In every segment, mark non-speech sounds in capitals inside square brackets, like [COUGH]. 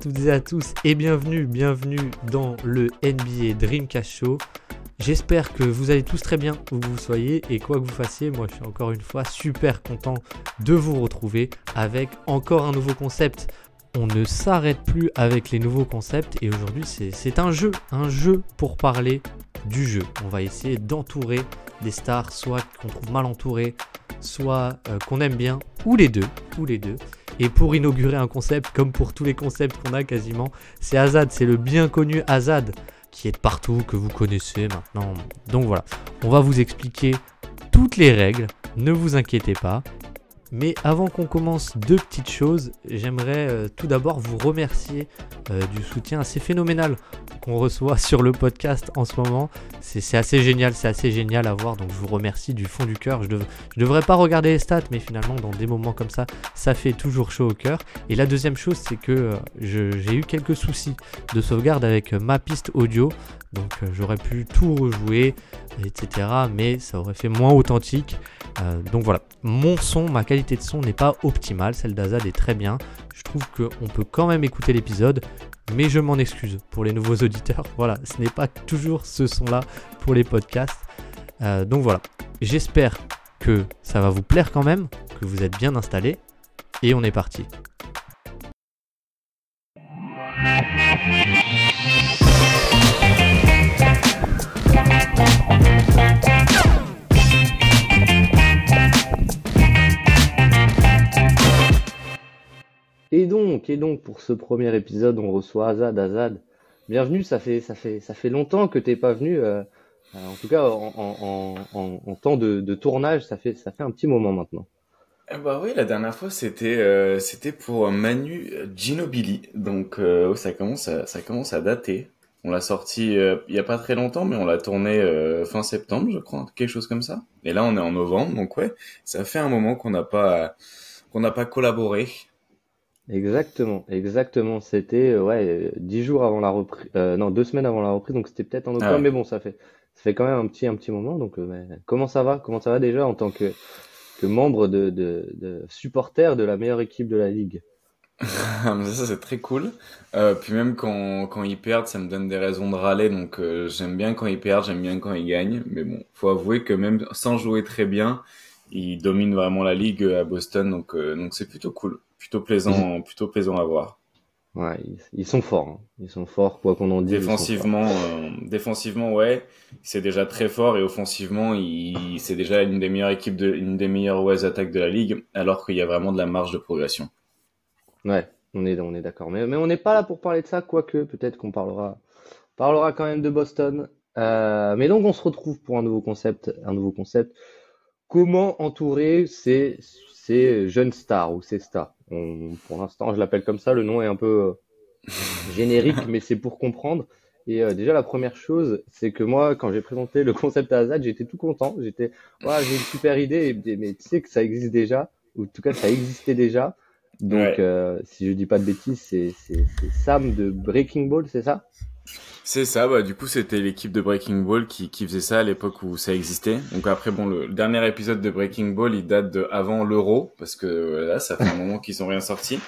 toutes et à tous et bienvenue, bienvenue dans le NBA Dreamcast Show. J'espère que vous allez tous très bien où vous soyez et quoi que vous fassiez, moi je suis encore une fois super content de vous retrouver avec encore un nouveau concept. On ne s'arrête plus avec les nouveaux concepts et aujourd'hui c'est un jeu, un jeu pour parler du jeu. On va essayer d'entourer des stars, soit qu'on trouve mal entourées, soit euh, qu'on aime bien, ou les deux, ou les deux. Et pour inaugurer un concept, comme pour tous les concepts qu'on a quasiment, c'est Azad, c'est le bien connu Azad, qui est de partout, que vous connaissez maintenant. Donc voilà, on va vous expliquer toutes les règles, ne vous inquiétez pas. Mais avant qu'on commence, deux petites choses. J'aimerais euh, tout d'abord vous remercier euh, du soutien assez phénoménal qu'on reçoit [LAUGHS] sur le podcast en ce moment. C'est assez génial, c'est assez génial à voir. Donc je vous remercie du fond du cœur. Je, ne devrais pas regarder les stats, mais finalement dans des moments comme ça, ça fait toujours chaud au cœur. Et la deuxième chose, c'est que euh, j'ai eu quelques soucis de sauvegarde avec ma piste audio. Donc j'aurais pu tout rejouer, etc. Mais ça aurait fait moins authentique. donc voilà, mon son, ma qualité de son n'est pas optimale, celle d'Azad est très bien. Je trouve qu'on peut quand même écouter l'épisode, mais je m'en excuse pour les nouveaux [LAUGHS] auditeurs. Voilà, ce n'est pas toujours ce son-là pour les podcasts. Euh, donc voilà, j'espère que ça va vous plaire quand même, que vous êtes bien installés, et on est parti. Et donc, et donc pour ce premier épisode, on reçoit Azad. Azad, bienvenue. Ça fait, ça fait, ça fait longtemps que t'es pas venu. Euh, en tout cas, en, temps de, tournage, ça fait, ça fait un petit moment maintenant. Eh bah oui, la dernière fois c'était euh, c'était pour Manu Ginobili, donc euh, ça commence à, ça commence à dater. On l'a sorti il y a pas très longtemps, mais on l'a tourné fin septembre, je crois, quelque chose comme ça. Et là on est en novembre, donc ouais, ça fait un moment qu'on n'a pas qu'on n'a pas collaboré. Exactement, exactement. C'était euh, ouais dix jours avant la reprise, euh, non deux semaines avant la reprise, donc c'était peut-être en octobre, ah mais bon ça fait ça fait quand même un petit un petit moment. Donc euh, comment ça va? Comment ça va déjà en tant que que membre de, de, de supporter de la meilleure équipe de la ligue? [LAUGHS] ça c'est très cool. Euh, puis même quand quand ils perdent, ça me donne des raisons de râler. Donc j'aime bien quand ils perdent, j'aime bien quand ils gagnent. Mais bon, faut avouer que même sans jouer très bien, ils dominent vraiment la ligue à Boston. Donc donc c'est plutôt cool plutôt plaisant, plutôt plaisant à voir. Ouais, ils, sont forts. Hein. Ils sont forts, quoi qu'on en dise. Défensivement, euh, défensivement, ouais, c'est déjà très fort et offensivement, c'est déjà une des meilleures équipes de, une des meilleures ouais, attaques de la ligue, alors qu'il y a vraiment de la marge de progression. Ouais, on est, on est d'accord. Mais, mais on n'est pas là pour parler de ça, quoique peut-être qu'on parlera, parlera quand même de Boston. Euh, mais donc on se retrouve pour un nouveau concept, un nouveau concept. Comment entourer ces, ces jeunes stars ou ces stars? Pour l'instant, je l'appelle comme ça. Le nom est un peu euh, générique, [LAUGHS] mais c'est pour comprendre. Et euh, déjà, la première chose, c'est que moi, quand j'ai présenté le concept à Azad, j'étais tout content. J'étais, ouais, j'ai une super idée, mais tu sais que ça existe déjà, ou en tout cas, ça existait déjà. Donc, euh, si je dis pas de bêtises, c'est Sam de Breaking Ball, c'est ça? C'est ça, bah, du coup, c'était l'équipe de Breaking Ball qui, qui faisait ça à l'époque où ça existait. Donc après, bon, le dernier épisode de Breaking Ball, il date de avant l'Euro, parce que là, ça fait un moment qu'ils ont rien sorti.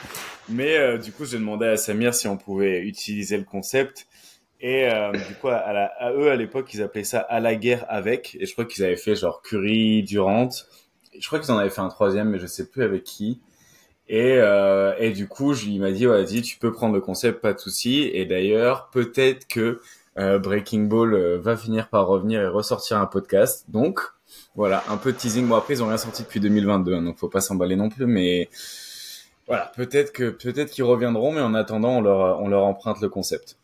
Mais euh, du coup, j'ai demandé à Samir si on pouvait utiliser le concept. Et euh, du coup, à, la, à eux, à l'époque, ils appelaient ça à la guerre avec. Et je crois qu'ils avaient fait genre Curry, Durant. Je crois qu'ils en avaient fait un troisième, mais je sais plus avec qui. Et, euh, et du coup, il m'a dit, vas-y, tu peux prendre le concept, pas de souci. Et d'ailleurs, peut-être que euh, Breaking Ball euh, va finir par revenir et ressortir un podcast. Donc, voilà, un peu de teasing. Bon, après, ils ont rien sorti depuis 2022, hein, donc faut pas s'emballer non plus. Mais voilà, peut-être que peut-être qu'ils reviendront, mais en attendant, on leur, on leur emprunte le concept.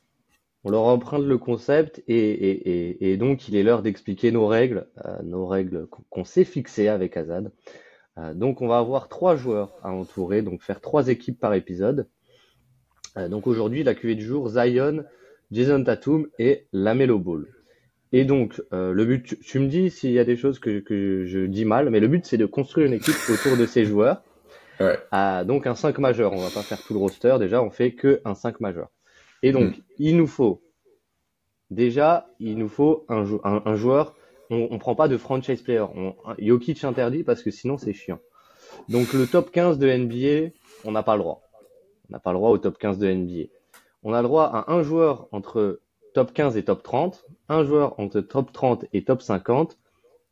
On leur emprunte le concept et, et, et, et donc il est l'heure d'expliquer nos règles, euh, nos règles qu'on s'est fixées avec Azad. Euh, donc on va avoir trois joueurs à entourer, donc faire trois équipes par épisode. Euh, donc aujourd'hui, la cuvée du jour, Zion, Jason Tatum et Lamelo Ball. Et donc, euh, le but, tu, me dis s'il y a des choses que, je dis mal, mais le but c'est de construire une équipe autour de ces joueurs. Ouais. donc un 5 majeur, on va pas faire tout le roster, déjà on fait que un 5 majeur. Et donc, hmm. il nous faut, déjà, il nous faut un, un joueur on, on prend pas de franchise player. On, Jokic interdit parce que sinon c'est chiant. Donc le top 15 de NBA, on n'a pas le droit. On n'a pas le droit au top 15 de NBA. On a le droit à un joueur entre top 15 et top 30, un joueur entre top 30 et top 50,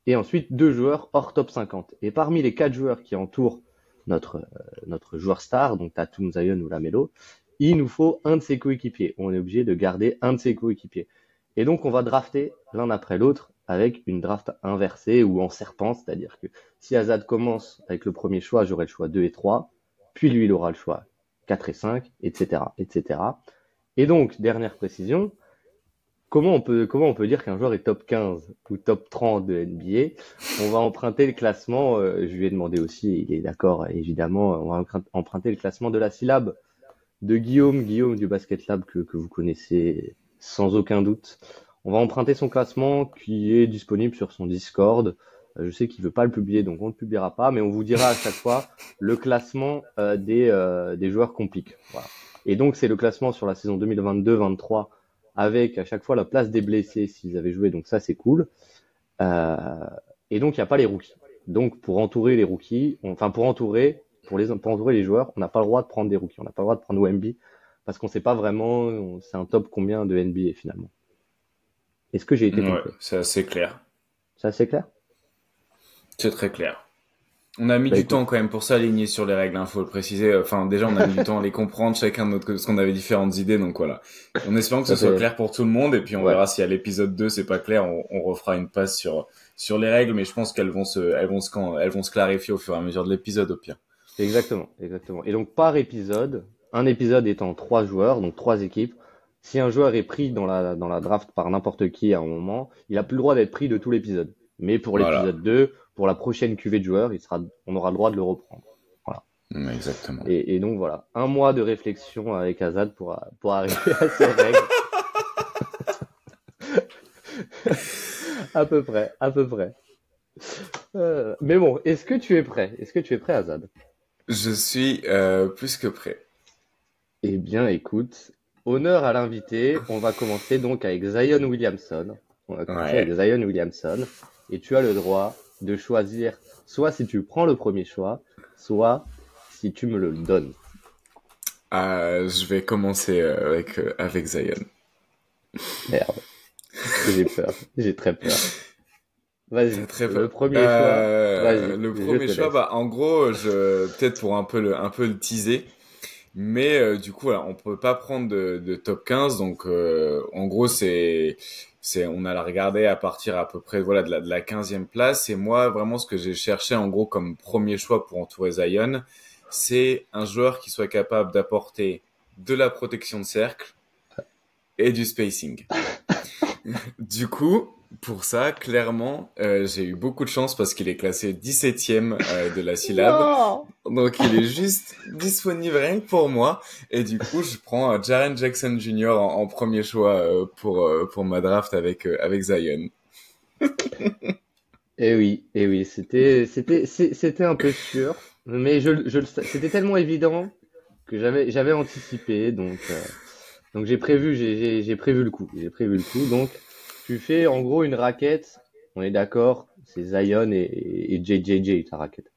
et ensuite deux joueurs hors top 50. Et parmi les quatre joueurs qui entourent notre, euh, notre joueur star, donc Tatum, Zion ou Lamelo, il nous faut un de ses coéquipiers. On est obligé de garder un de ses coéquipiers. Et donc on va drafter l'un après l'autre avec une draft inversée ou en serpent, c'est-à-dire que si Azad commence avec le premier choix, j'aurai le choix 2 et 3, puis lui il aura le choix 4 et 5, etc., etc. Et donc, dernière précision, comment on peut, comment on peut dire qu'un joueur est top 15 ou top 30 de NBA On va emprunter le classement, euh, je lui ai demandé aussi, il est d'accord évidemment, on va emprunter le classement de la syllabe de Guillaume, Guillaume du Basket Lab que, que vous connaissez sans aucun doute. On va emprunter son classement qui est disponible sur son Discord. Euh, je sais qu'il veut pas le publier, donc on ne le publiera pas, mais on vous dira à chaque fois le classement euh, des, des joueurs compliques. Voilà. Et donc, c'est le classement sur la saison 2022-23 avec à chaque fois la place des blessés s'ils avaient joué. Donc, ça, c'est cool. Euh, et donc, il n'y a pas les rookies. Donc, pour entourer les rookies, enfin, pour entourer, pour, les, pour entourer les joueurs, on n'a pas le droit de prendre des rookies. On n'a pas le droit de prendre OMB parce qu'on ne sait pas vraiment, c'est un top combien de NBA finalement. Est-ce que j'ai été ouais, C'est assez clair. C'est assez clair? C'est très clair. On a mis bah, du temps quand même pour s'aligner sur les règles, il hein, faut le préciser. Enfin, déjà, on a mis du temps à les comprendre, chacun de notre parce qu'on avait différentes idées, donc voilà. En espérant que ce soit clair pour tout le monde, et puis on verra si à l'épisode 2 c'est pas clair, on, on, refera une passe sur sur les règles, mais je pense qu'elles vont se elles vont se elles vont se clarifier au fur et à mesure de l'épisode au pire. Exactement, exactement. Et donc par épisode, un épisode étant trois joueurs, donc trois équipes. Si un joueur est pris dans la dans la draft par n'importe qui à un moment, il a plus le droit d'être pris de tout l'épisode. Mais pour l'épisode 2, pour la prochaine cuvée de joueurs, il sera, on aura le droit de le reprendre. Voilà. Exactement. Et, et, donc voilà, un mois de réflexion avec Azad pour, pour arriver à ces règles. [LAUGHS] à peu près, à peu près. Euh, mais bon, est-ce que tu es prêt? Est-ce que tu es prêt, Azad Je suis euh, plus que prêt. Eh bien, écoute, honneur à l'invité. On va commencer donc avec Zion Williamson. On va commencer avec Zion Williamson. Et tu as le droit de choisir soit si tu prends le premier choix, soit si tu me le donnes. Euh, je vais commencer euh, avec, euh, avec Zion. Merde. J'ai peur. J'ai très peur. Vas-y. Très Le premier choix. Le premier choix, bah, en gros, je, peut-être pour un peu le, un peu le teaser. Mais du coup, voilà, on peut pas prendre de, de top 15. Donc, en gros, c'est on a la regardé à partir à peu près voilà de la, de la 15e place et moi vraiment ce que j'ai cherché en gros comme premier choix pour entourer Zion c'est un joueur qui soit capable d'apporter de la protection de cercle et du spacing [LAUGHS] [LAUGHS] du coup pour ça, clairement, euh, j'ai eu beaucoup de chance parce qu'il est classé 17e euh, de la syllabe. Donc il est juste disponible rien que pour moi. Et du coup, je prends euh, Jaren Jackson Jr. En, premier choix pour, pour ma draft avec, avec Zion. [LAUGHS] eh oui, eh oui, c'était, c'était, c'était un peu sûr. Mais je, je, c'était tellement évident que j'avais, j'avais anticipé. Donc, donc j'ai prévu, j'ai, prévu le coup. J'ai prévu le coup. Donc, tu fais en gros une raquette, on est d'accord, c'est Zion et, JJJ ta raquette.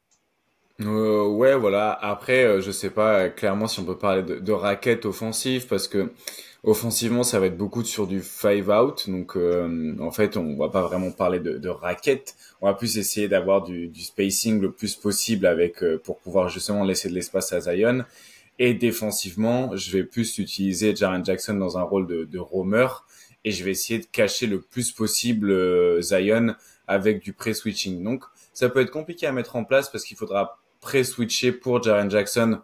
Euh, ouais, voilà. Après, euh, je sais pas clairement si on peut parler de, raquette offensive parce que offensivement, ça va être beaucoup sur du five out. Donc, euh, en fait, on va pas vraiment parler de, de raquette. On va plus essayer d'avoir du, du, spacing le plus possible avec euh, pour pouvoir justement laisser de l'espace à Zion. Et défensivement, je vais plus utiliser Jaren Jackson dans un rôle de, de roamer et je vais essayer de cacher le plus possible euh, Zion avec du pré-switching. Donc, ça peut être compliqué à mettre en place parce qu'il faudra pré-switcher pour Jaren Jackson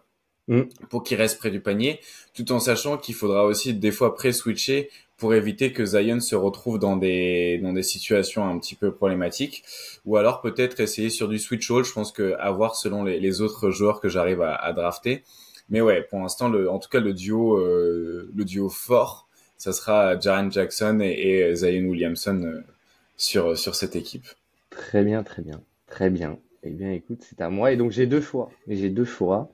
mm. pour qu'il reste près du panier, tout en sachant qu'il faudra aussi des fois pré-switcher pour éviter que Zion se retrouve dans des dans des situations un petit peu problématiques, ou alors peut-être essayer sur du switch hold. Je pense que à voir selon les, les autres joueurs que j'arrive à, à, drafter. Mais ouais, pour l'instant, en tout cas le duo euh, le duo fort ça sera Jaren Jackson et, Zion Williamson euh, sur, cette équipe. Très bien, très bien, très bien. Eh bien, écoute, c'est à moi. Et donc, j'ai deux choix. J'ai deux choix.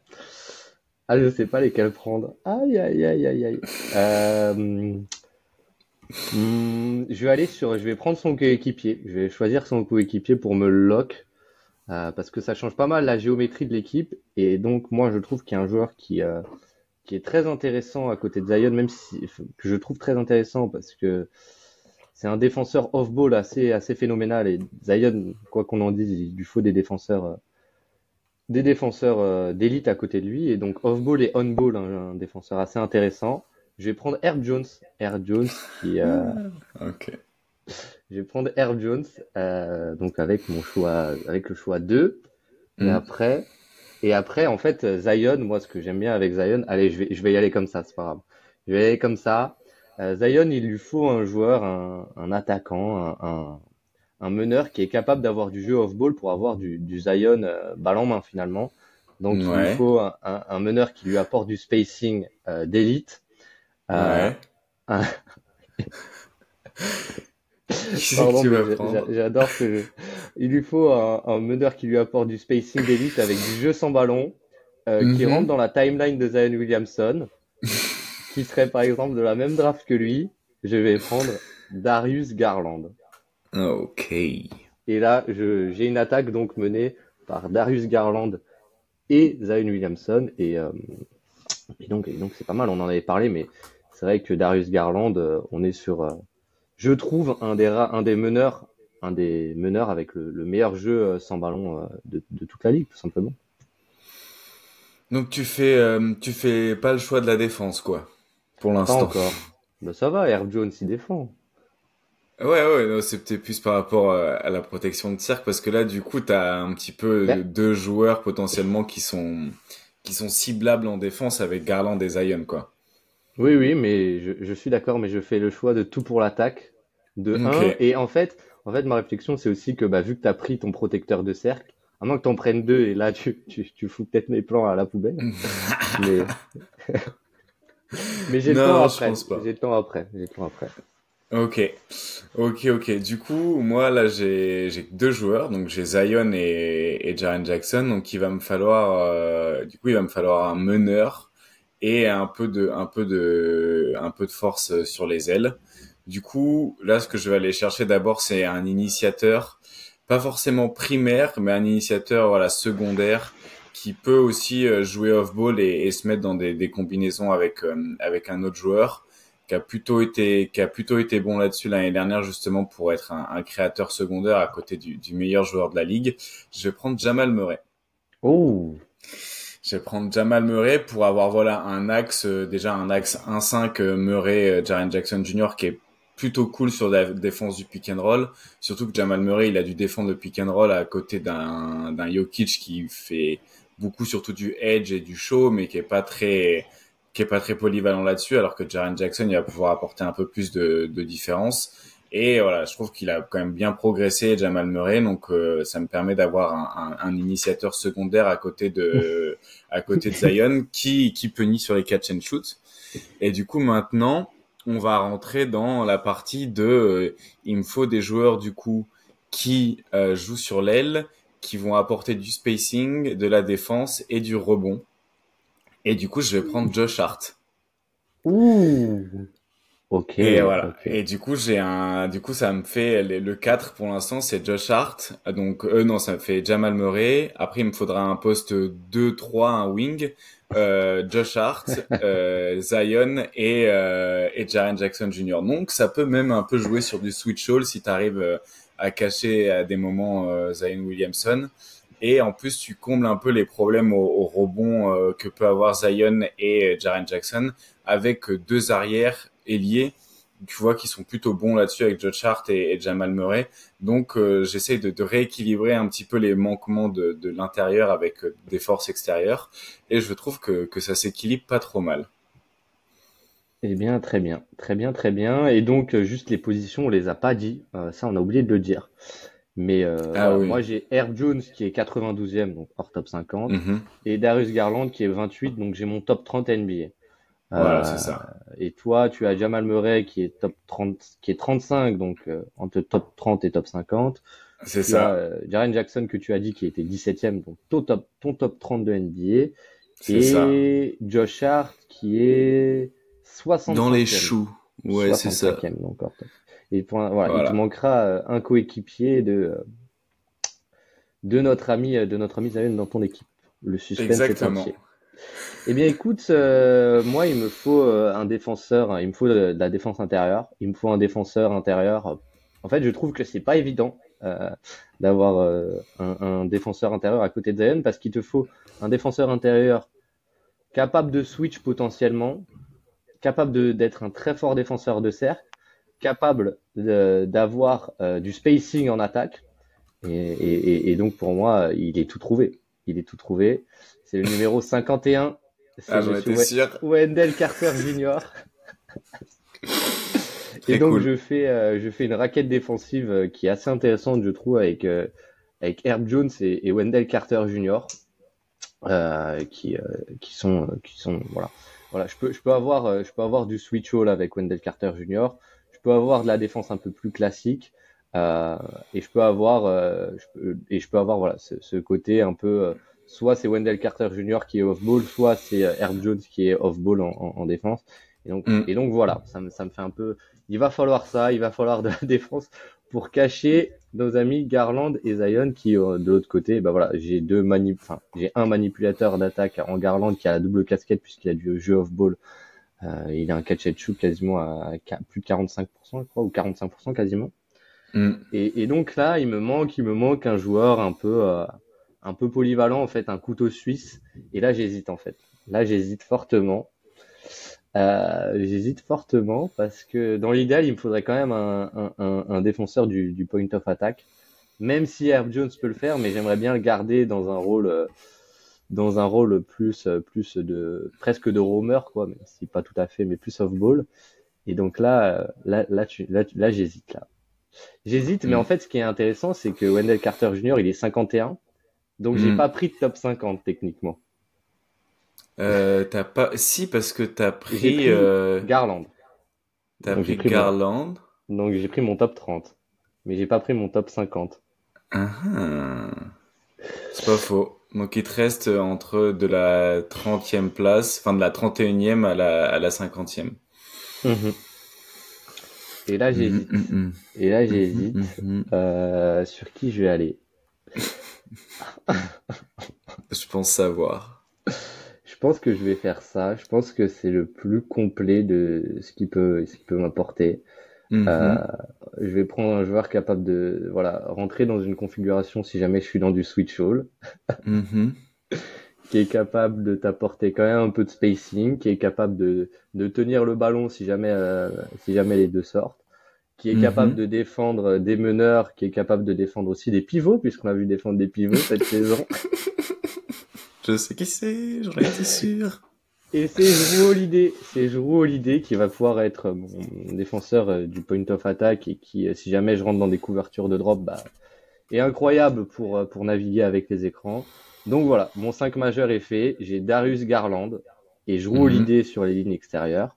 Ah, je sais pas lesquels prendre. Aïe, aïe, aïe, aïe, aïe. Euh, hmm, je vais aller sur, je vais prendre son coéquipier. Je vais choisir son coéquipier pour me lock. Euh, parce que ça change pas mal la géométrie de l'équipe. Et donc, moi, je trouve qu'il y a un joueur qui, qui est très intéressant à côté de Zion, même si que je trouve très intéressant parce que c'est un défenseur off-ball assez, assez phénoménal. Et Zion, quoi qu'on en dise, il lui faut des défenseurs, euh, des défenseurs euh, d'élite à côté de lui. Et donc off-ball et on-ball, hein, un défenseur assez intéressant. Je vais prendre Herb Jones. Herb Jones qui. Euh, Ok. Je vais prendre Herb Jones, euh, donc avec mon choix, avec le choix 2. Et Mm. après, et après, en fait, Zion, moi, ce que j'aime bien avec Zion, allez, je vais, je vais y aller comme ça, c'est pas grave. Je vais y aller comme ça. Euh, Zion, il lui faut un joueur, un, un attaquant, un, un, un meneur qui est capable d'avoir du jeu off-ball pour avoir du, du Zion euh, balle en main finalement. Donc, il lui faut un, meneur qui lui apporte du spacing euh, d'élite. Ouais. [LAUGHS] [LAUGHS] [LAUGHS] Pardon, que j'adore que il lui faut un, un meneur qui lui apporte du spacing d'élite avec du jeu sans ballon, euh, qui Mhm. rentre dans la timeline de Zion Williamson, [LAUGHS] qui serait par exemple de la même draft que lui. Je vais prendre Darius Garland. Ok. Et là, j'ai une attaque donc menée par Darius Garland et Zion Williamson. Et, euh, et donc, et donc c'est pas mal. On en avait parlé, mais c'est vrai que Darius Garland, euh, on est sur, je trouve un des ra- un des meneurs, un des meneurs avec le, le meilleur jeu euh, sans ballon euh, de, de toute la ligue, tout simplement. Donc tu fais, euh, tu fais pas le choix de la défense, quoi, pour l'instant. encore. Ben, ça va, Herb Jones il défend. Ouais, ouais, peut-être plus par rapport à la protection de cercle, parce que là, du coup, t'as un petit peu Ouais. deux joueurs potentiellement qui sont, qui sont ciblables en défense avec Garland et Zion, quoi. Oui, oui, mais je, je suis d'accord, mais je fais le choix de tout pour l'attaque, de Ok. 1. Et en fait, en fait, ma réflexion, c'est aussi que bah, vu que tu as pris ton protecteur de cercle, à moins que tu en prennes deux, et là, tu, tu, tu fous peut-être mes plans à la poubelle. [LAUGHS] Mais, [LAUGHS] mais j'ai le Non, temps je après. pense pas. J'ai le temps après. J'ai le temps après. Ok, ok, ok. Du coup, moi là, j'ai deux joueurs, donc j'ai Zion et, et Jaren Jackson, donc il va me falloir, euh, du coup, il va me falloir un meneur et un peu de, un peu de, un peu de force sur les ailes. Du coup, là, ce que je vais aller chercher d'abord, c'est un initiateur, pas forcément primaire, mais un initiateur, voilà, secondaire, qui peut aussi euh, jouer off-ball et, et se mettre dans des, des combinaisons avec, euh, avec un autre joueur qui a plutôt été qui a plutôt été bon là-dessus l'année dernière justement pour être un, un créateur secondaire à côté du, du meilleur joueur de la ligue. Je vais prendre Jamal Murray. Oh, Je vais prendre Jamal Murray pour avoir voilà un axe euh, déjà un axe 1-5 euh, Murray Jaren Jackson Jr. qui est plutôt cool sur la défense du pick and roll. Surtout que Jamal Murray il a dû défendre le pick and roll à côté d'un d'un Jokic qui fait beaucoup surtout du edge et du show mais qui est pas très qui est pas très polyvalent là-dessus, alors que Jaren Jackson, il va pouvoir apporter un peu plus de, de différence. Et voilà, je trouve qu'il a quand même bien progressé, Jamal Murray, donc euh, ça me permet d'avoir un, un, un, initiateur secondaire à côté de à côté de Zion qui qui punit sur les catch and shoot. Et du coup maintenant, on va rentrer dans la partie de euh, il me faut des joueurs du coup qui euh, jouent sur l'aile, qui vont apporter du spacing, de la défense et du rebond. Et du coup, je vais prendre Josh Hart. ouh, ok. Et voilà. Et du coup, j'ai un, du coup, ça me fait le le 4 pour l'instant, c'est Josh Hart. Donc, euh, non, ça me fait Jamal Murray. Après, il me faudra un poste 2, 3, un wing. Euh, Josh Hart, [LAUGHS] euh, Zion et, euh, et Jaren Jackson Jr. Donc, ça peut même un peu jouer sur du switch all si tu arrives à cacher à des moments euh, Zion Williamson. Et en plus, tu combles un peu les problèmes au, au rebond euh, que peut avoir Zion et Jaren Jackson avec deux arrières ailiers, tu vois, qui sont plutôt bons là-dessus avec Josh Hart et, et Jamal Murray. Donc, euh, j'essaie de, de, rééquilibrer un petit peu les manquements de, de l'intérieur avec euh, des forces extérieures. Et je trouve que, que ça s'équilibre pas trop mal. Eh bien, très bien, très bien, très bien. Et donc, euh, juste les positions, on les a pas dit. Euh, ça, on a oublié de le dire. Mais euh, Ah oui. moi, j'ai Herb Jones qui est 92e, donc hors top 50, Mhm. et Darius Garland qui est 28, donc j'ai mon top 30 NBA. Voilà, Euh, c'est ça. Et toi, tu as Jamal Murray qui est top 30, qui est 35, donc euh, entre top 30 et top 50. C'est Tu as ça. euh, Jaren Jackson que tu as dit qui était 17e, donc ton top, ton top 30 de NBA. C'est ça. Et Josh Hart qui est 65e. Dans les choux. Ouais, c'est ça. 65e, donc hors top. Et pour un- voilà, Voilà. il te manquera un coéquipier de, de notre ami, de notre ami Zion dans ton équipe. Le suspense est Exactement. entier. Eh bien, écoute, euh, moi, il me faut euh, un défenseur, il me faut de, la défense intérieure, il me faut un défenseur intérieur. En fait, je trouve que c'est pas évident euh, d'avoir un, défenseur intérieur à côté de Zion parce qu'il te faut un défenseur intérieur capable de switch potentiellement, capable d'être un très fort défenseur de cercle, capable d'avoir du spacing en attaque. Et, et, donc pour moi, il est tout trouvé. Il est tout trouvé. C'est le numéro 51 ah, sûr. Wendell Carter Jr. [LAUGHS] et donc je fais euh, je fais une raquette défensive euh, qui est assez intéressante je trouve avec euh, avec Herb Jones et, Wendell Carter Jr. qui qui sont qui sont voilà voilà je peux je peux avoir je peux avoir du switch all avec Wendell Carter Jr. Je peux avoir de la défense un peu plus classique et je peux avoir et je peux avoir voilà ce, ce côté un peu soit c'est Wendell Carter Jr. qui est off-ball, soit c'est euh, Herb Jones qui est off-ball en, défense. Et donc, mm. et donc voilà, ça me, ça me fait un peu. Il va falloir ça, il va falloir de la [LAUGHS] défense pour cacher nos amis Garland et Zion qui euh, de l'autre côté, bah voilà, j'ai deux manip, enfin j'ai un manipulateur d'attaque en Garland qui a la double casquette puisqu'il a du jeu off-ball. Euh, il a un catch and shoot quasiment à, plus de 45%, je crois, ou 45% quasiment. Mm. Et, et, donc là, il me manque, il me manque un joueur un peu, euh, un peu polyvalent en fait, un couteau suisse. Et là, j'hésite en fait. Là, j'hésite fortement. Euh, j'hésite fortement parce que dans l'idéal, il me faudrait quand même un, un, un défenseur du, du, point of attack. Même si Herb Jones peut le faire, mais j'aimerais bien le garder dans un rôle, euh, dans un rôle plus, euh, plus de presque de roamer quoi, même si pas tout à fait, mais plus off ball. Et donc là, euh, là, là, tu, là, là j'hésite là. J'hésite, mais mm. en fait, ce qui est intéressant, c'est que Wendell Carter Jr. il est 51 donc j'ai hmm. pas pris de top 50 techniquement. Euh, t'as pas si parce que t'as pris, pris euh... Garland. T'as pris, Garland. Donc j'ai pris mon top 30, mais j'ai pas pris mon top 50. Ah, ah. C'est pas faux. Donc il te reste entre de la 30e place, enfin de la 31e à la, à la 50e. Mhm. Et là j'hésite. Mm, mm, mm. Et là j'hésite. Euh, sur qui je vais aller? [LAUGHS] je pense savoir. Je pense que je vais faire ça. Je pense que c'est le plus complet de ce qui peut, ce qui peut m'apporter. Mhm. Euh, je vais prendre un joueur capable de voilà rentrer dans une configuration si jamais je suis dans du switch all, mhm. [LAUGHS] qui est capable de t'apporter quand même un peu de spacing, qui est capable de, de tenir le ballon si jamais euh, si jamais les deux sortent, qui est capable mhm. de défendre des meneurs, qui est capable de défendre aussi des pivots, puisqu'on a vu défendre des pivots cette [LAUGHS] saison. Je sais qui c'est, j'en étais sûr. Et c'est Drew Holiday, c'est Holiday qui va pouvoir être mon défenseur euh, du point of attack et qui, euh, si jamais je rentre dans des couvertures de drop, bah, est incroyable pour, euh, pour naviguer avec les écrans. Donc voilà, mon 5 majeur est fait. J'ai Darius Garland et mhm. Holiday sur les lignes extérieures.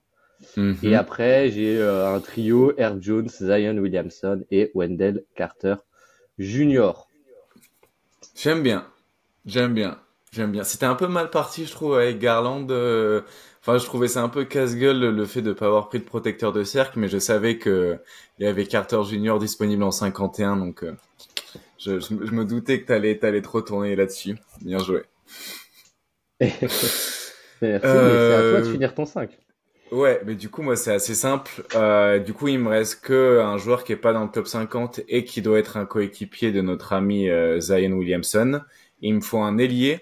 Mhm. Et après, j'ai euh, un trio, Air Jones, Zion Williamson et Wendell Carter Jr. J'aime bien. J'aime bien. J'aime bien. C'était un peu mal parti, je trouve, avec Garland. Euh, enfin, je trouvais ça un peu casse-gueule le fait de pas avoir pris de protecteur de cercle, mais je savais que il y avait Carter Jr. disponible en 51, donc euh, je, je, me doutais que t'allais t'allais trop tourner là-dessus. Bien joué. [LAUGHS] Merci, mais c'est à toi de finir ton 5. Ouais, mais du coup, moi, c'est assez simple. Euh, du coup, il me reste que un joueur qui est pas dans le top 50 et qui doit être un coéquipier de notre ami euh, Zion Williamson. Il me faut un ailier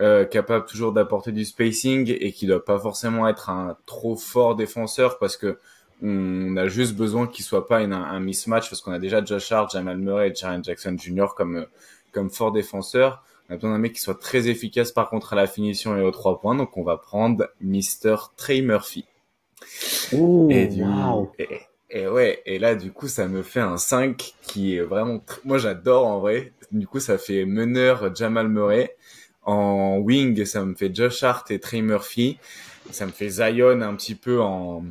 euh, capable toujours d'apporter du spacing et qui doit pas forcément être un trop fort défenseur parce que on a juste besoin qu'il soit pas une, un mismatch parce qu'on a déjà Josh Hart, Jamal Murray et Jaren Jackson Jr. comme comme fort défenseur. On a besoin d'un mec qui soit très efficace par contre à la finition et aux trois points. Donc on va prendre Mr. Trey Murphy et, et, ouais, et là, du coup, ça me fait un 5 qui est vraiment... Moi, j'adore en vrai. Du coup, ça fait meneur Jamal Murray. En wing, ça me fait Josh Hart et Trey Murphy. Ça me fait Zion un petit peu en...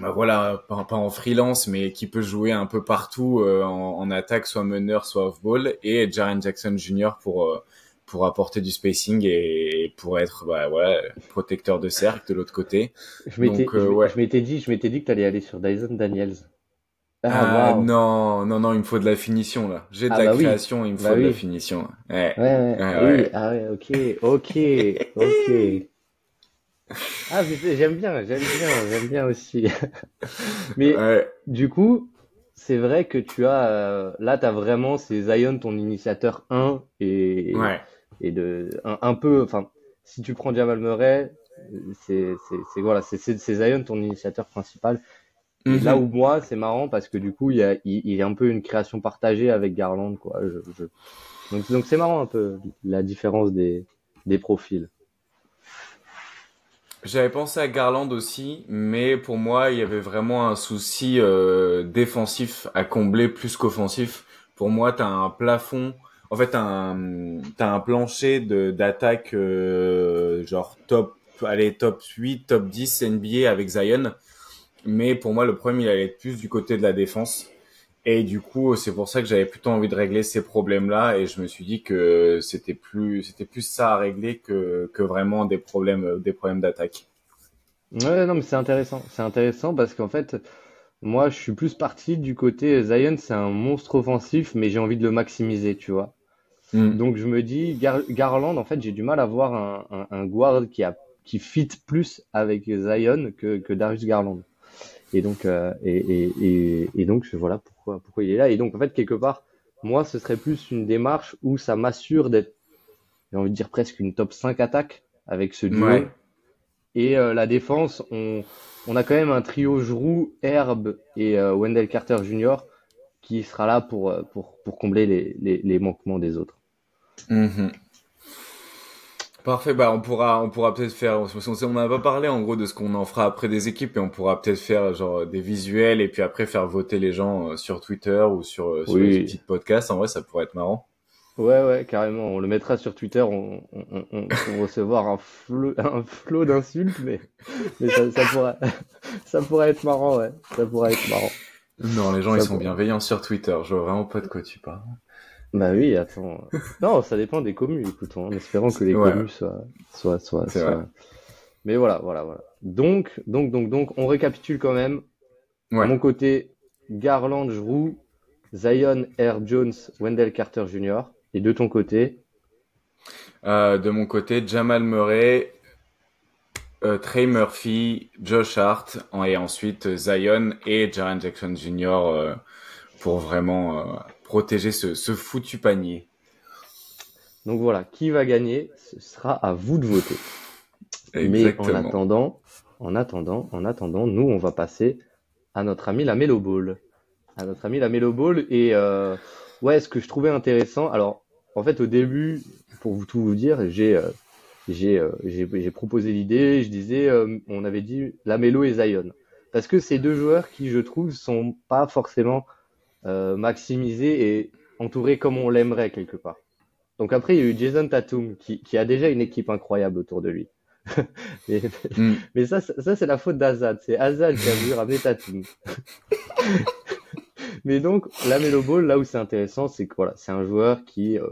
Bah voilà, pas, en freelance, mais qui peut jouer un peu partout euh, en, attaque, soit meneur, soit off-ball. Et Jaren Jackson Jr. pour... Euh, pour apporter du spacing et pour être bah, ouais, protecteur de cercle de l'autre côté. Je m'étais euh, dit, je m'étais dit que tu allais aller sur Dyson Daniels. Ah, ah non, non, non, il me faut de la finition là. J'ai de ah, la bah création, il me bah faut de la finition. Ouais, ouais, ouais, oui. Ah ouais, ok, ok, ok. [LAUGHS] Ah, j'aime bien, j'aime bien, j'aime bien aussi. [LAUGHS] Mais Ouais. du coup, c'est vrai que tu as euh, là, tu as vraiment c'est Zion ton initiateur 1 et Ouais. Et de un, un peu enfin si tu prends Jamal Murray, c'est voilà, c'est Zion ton initiateur principal. Et là où moi, c'est marrant parce que du coup, il y a il, il y a un peu une création partagée avec Garland quoi. Je, je... Donc donc c'est marrant un peu la différence des des profils. J'avais pensé à Garland aussi, mais pour moi, il y avait vraiment un souci euh, défensif à combler plus qu'offensif. Pour moi, t'as un plafond, en fait, t'as un, plancher de d'attaque euh, genre top, allez, top 8, top 10 NBA avec Zion. Mais pour moi, le problème, il allait être plus du côté de la défense. Et du coup, c'est pour ça que j'avais plutôt envie de régler ces problèmes-là. Et je me suis dit que c'était plus, c'était plus ça à régler que, que vraiment des problèmes, des problèmes d'attaque. Ouais, non, mais c'est intéressant. C'est intéressant parce qu'en fait, moi, je suis plus parti du côté Zion, c'est un monstre offensif, mais j'ai envie de le maximiser, tu vois. Mm. Donc je me dis, Gar- Garland, en fait, j'ai du mal à voir un, un, un guard qui a qui fit plus avec Zion que, que Darius Garland. Et donc, euh, et, et, et, et donc voilà pourquoi, pourquoi il est là. Et donc, en fait, quelque part, moi, ce serait plus une démarche où ça m'assure d'être, j'ai envie de dire presque une top 5 attaque avec ce duo. Ouais. Et euh, la défense, on, on a quand même un trio Jrue, Herb et euh, Wendell Carter Jr. qui sera là pour, pour, pour combler les, les, les manquements des autres. Mhm. Parfait, bah on pourra, on pourra peut-être faire, on n'a pas parlé en gros de ce qu'on en fera après des équipes et on pourra peut-être faire genre des visuels et puis après faire voter les gens euh, sur Twitter ou sur, euh, sur Oui. les petits podcasts. En vrai, ça pourrait être marrant. Ouais, ouais, carrément. On le mettra sur Twitter. On, on, on, on pour recevoir un flot, [LAUGHS] un flot d'insultes, mais, mais ça, ça pourrait, [LAUGHS] ça pourrait être marrant, ouais. Ça pourrait être marrant. Non, les gens Ça ils sont pourrait. bienveillants sur Twitter. Je vois vraiment pas de quoi tu parles. Bah oui, attends. [LAUGHS] Non, ça dépend des communes, écoute, en espérant que les Ouais. communes soient, soient, soient. Mais voilà, voilà, voilà. Donc, donc, donc, donc, on récapitule quand même. Ouais. De mon côté, Garland, Jrue, Zion, Air Jones, Wendell Carter Jr. Et de ton côté, Euh, de mon côté, Jamal Murray, euh, Trey Murphy, Josh Hart et ensuite euh, Zion et Jaren Jackson Jr. euh, pour vraiment protéger ce, ce foutu panier. donc voilà, qui va gagner, ce sera à vous de voter. Mais en attendant, en attendant, en attendant, nous, on va passer à notre ami la Melo Ball. À notre ami la Melo Ball. Et euh, ouais, ce que je trouvais intéressant, alors en fait, au début, pour vous tout vous dire, j'ai euh, j'ai euh, proposé l'idée, je disais, on avait dit la Melo et Zion. Parce que ces deux joueurs qui, je trouve, sont pas forcément euh, maximisés et entourés comme on l'aimerait quelque part. Donc après, il y a eu Jason Tatum qui, qui a déjà une équipe incroyable autour de lui. [LAUGHS] mais Mm. mais ça, ça, ça, c'est la faute d'Azad. C'est Azad qui a voulu ramener Tatum. [LAUGHS] mais donc, la Melo Ball, là où c'est intéressant, c'est que voilà, c'est un joueur qui euh,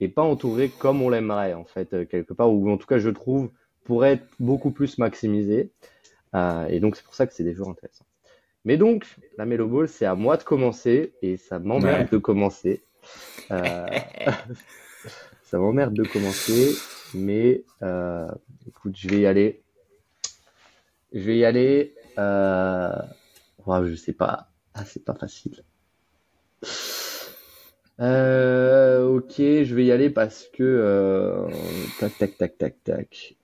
est pas entouré comme on l'aimerait en fait euh, quelque part, ou en tout cas, je trouve pourrait être beaucoup plus maximisé. Euh, et donc, c'est pour ça que c'est des joueurs intéressants. Mais donc, la Melo Ball, c'est à moi de commencer et ça m'emmerde Ouais. de commencer. Euh, [LAUGHS] ça m'emmerde de commencer, mais euh, écoute, je vais y aller. Je vais y aller. Euh... ouah, je sais pas. Ah, c'est pas facile. Euh, ok, je vais y aller parce que tac tac tac tac tac.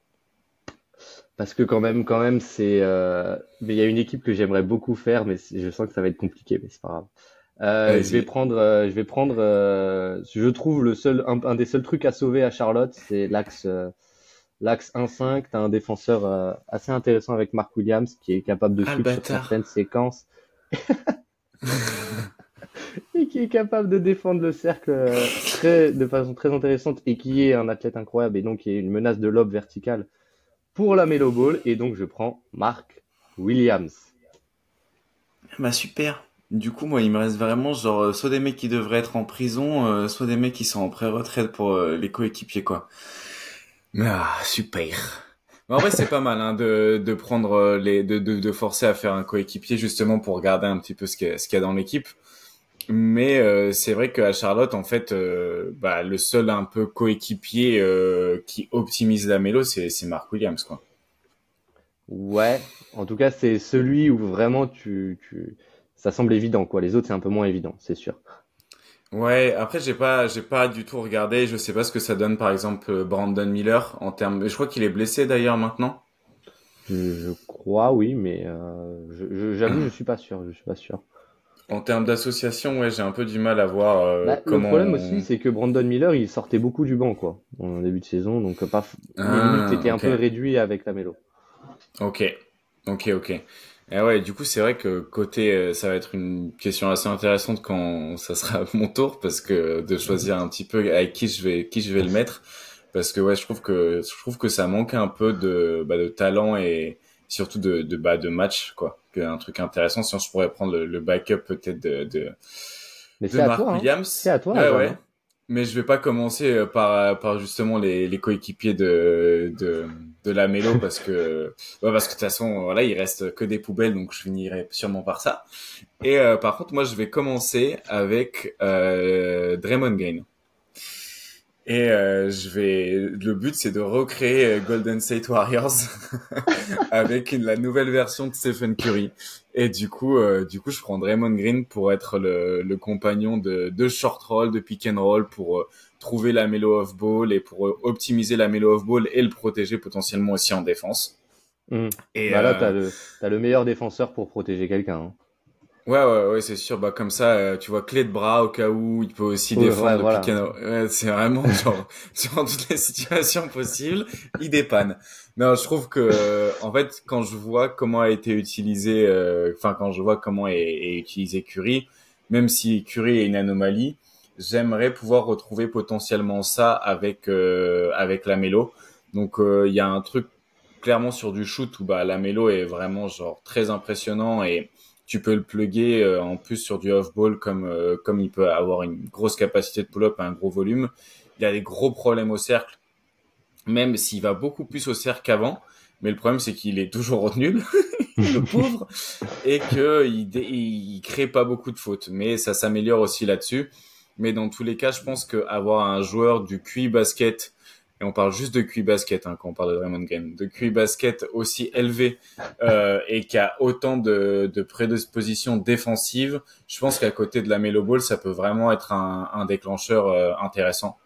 Parce que quand même, quand même, c'est. euh, Mais il y a une équipe que j'aimerais beaucoup faire, mais je sens que ça va être compliqué, mais c'est pas grave. Euh, je vais prendre, euh, je vais prendre. euh, Je trouve le seul, un, un des seuls trucs à sauver à Charlotte, c'est l'axe, euh, l'axe 1-5. T'as un défenseur euh, assez intéressant avec Mark Williams qui est capable de suivre sur certaines séquences [LAUGHS] et qui est capable de défendre le cercle euh, très, de façon très intéressante et qui est un athlète incroyable et donc qui est une menace de lob verticale pour la Melo Ball. Et donc je prends Mark Williams. Bah super. Du coup, moi, il me reste vraiment genre euh, soit des mecs qui devraient être en prison, euh, soit des mecs qui sont en pré-retraite pour euh, les coéquipiers quoi. Ah super. Mais en vrai, c'est pas mal hein, de de prendre les de, de de forcer à faire un coéquipier justement pour regarder un petit peu ce qu'il y a, ce qu'il y a dans l'équipe. Mais euh, c'est vrai qu'à Charlotte, en fait, euh, bah, le seul un peu coéquipier euh, qui optimise la mélo, c'est Mark Williams quoi. Ouais, en tout cas, c'est celui où vraiment tu, tu... ça semble évident, quoi. Les autres, c'est un peu moins évident, c'est sûr. Ouais, après j'ai pas j'ai pas du tout regardé, je sais pas ce que ça donne par exemple Brandon Miller en termes je crois qu'il est blessé d'ailleurs maintenant. Je, crois oui, mais euh, je, j'avoue je suis pas sûr, je suis pas sûr. En termes d'association, ouais, j'ai un peu du mal à voir euh, bah, comment. Le problème aussi, c'est que Brandon Miller, il sortait beaucoup du banc, quoi, en début de saison, donc pas. Ah, était un peu réduit avec la mélo. Ok, ok, ok. Et ouais, du coup, c'est vrai que côté, euh, ça va être une question assez intéressante quand ça sera mon tour, parce que de choisir un petit peu avec qui je vais, qui je vais le mettre, parce que ouais, je trouve que je trouve que ça manque un peu de, bah, de talent et surtout de, de, bah, de match, quoi. Un truc intéressant, sinon je pourrais prendre le, backup peut-être de, de, Mais de Mark toi, hein. Williams. C'est à toi. Ouais, ouais. Hein. Mais je vais pas commencer euh, par, par justement les, les coéquipiers de, de, de la mélo [LAUGHS] parce que, ouais, parce que de toute façon, voilà, il reste que des poubelles, donc je finirai sûrement par ça. Et euh, par contre, moi, je vais commencer avec euh, Draymond Green. Et euh, je vais. Le but, c'est de recréer euh, Golden State Warriors [LAUGHS] avec la nouvelle version de Stephen Curry. Et du coup, euh, du coup, je prends Draymond Green pour être le, le compagnon de, de short roll, de pick and roll, pour euh, trouver la mélo off ball et pour optimiser la mélo off ball et le protéger potentiellement aussi en défense. Mmh. Et bah là, t'as le, as le meilleur défenseur pour protéger quelqu'un. Hein. Ouais, ouais, ouais, c'est sûr. Bah, comme ça, euh, tu vois, clé de bras au cas où il peut aussi défendre ouais, c'est vraiment [LAUGHS] genre, dans toutes les situations possibles, il dépanne. Non, je trouve que, euh, en fait, quand je vois comment a été utilisé, euh, enfin, quand je vois comment est, est, utilisé Curie, même si Curie est une anomalie, j'aimerais pouvoir retrouver potentiellement ça avec, avec la mélo. Donc, il y a un truc clairement sur du shoot où, bah, la mélo est vraiment, genre, très impressionnant et, tu peux le plugger euh, en plus sur du off-ball comme, euh, comme il peut avoir une grosse capacité de pull-up un gros volume. Il a des gros problèmes au cercle, même s'il va beaucoup plus au cercle qu'avant. Mais le problème, c'est qu'il est toujours nul, [LAUGHS] le [LAUGHS] pauvre, et qu'il il, crée pas beaucoup de fautes. Mais ça s'améliore aussi là-dessus. Mais dans tous les cas, je pense qu'avoir un joueur du QI basket et on parle juste de QI basket hein, quand on parle de Draymond Green, de QI basket aussi élevé euh, et qui a autant de, de prédispositions défensives, je pense qu'à côté de la Melo Ball, ça peut vraiment être un, un déclencheur euh, intéressant.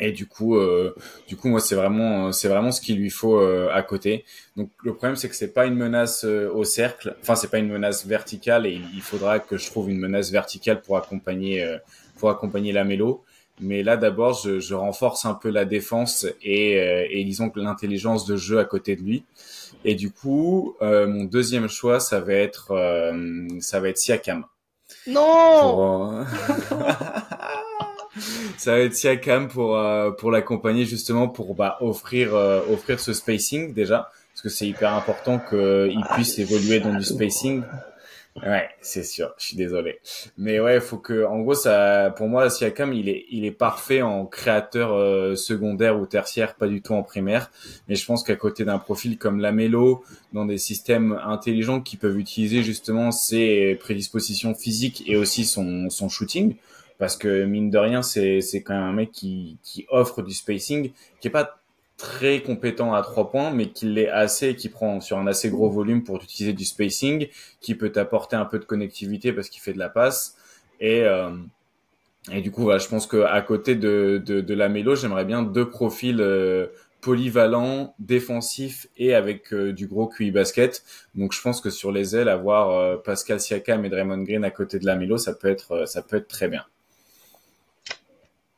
Et du coup, euh, du coup, moi, c'est vraiment, c'est vraiment ce qu'il lui faut euh, à côté. Donc, le problème, c'est que c'est pas une menace euh, au cercle. Enfin, c'est pas une menace verticale, et il faudra que je trouve une menace verticale pour accompagner, pour accompagner la mélo. Mais là, d'abord, je, je, renforce un peu la défense et, euh, et disons que l'intelligence de jeu à côté de lui. Et du coup, euh, mon deuxième choix, ça va être, euh, ça va être Siakam. Non. [LAUGHS] ça va être Siakam pour pour l'accompagner justement pour bah, offrir offrir ce spacing déjà parce que c'est hyper important qu'il puisse évoluer dans du spacing Ouais, c'est sûr. Je suis désolé. Mais ouais, faut que, en gros, ça, pour moi, Siakam, il est, il est parfait en créateur euh, secondaire ou tertiaire, pas du tout en primaire. Mais je pense qu'à côté d'un profil comme Lamelo, dans des systèmes intelligents qui peuvent utiliser justement ses prédispositions physiques et aussi son, son shooting, parce que mine de rien, c'est, c'est quand même un mec qui, qui offre du spacing, qui est pas très compétent à trois points, mais qu'il l'est assez, qui prend sur un assez gros volume pour utiliser du spacing, qui peut apporter un peu de connectivité parce qu'il fait de la passe. Et, euh, et du coup, voilà, je pense qu'à côté de, de, de la mélo, j'aimerais bien deux profils euh, polyvalents, défensifs et avec euh, du gros QI basket. Donc je pense que sur les ailes, avoir Pascal Siakam et Draymond Green à côté de la mélo, ça peut être, ça peut être très bien.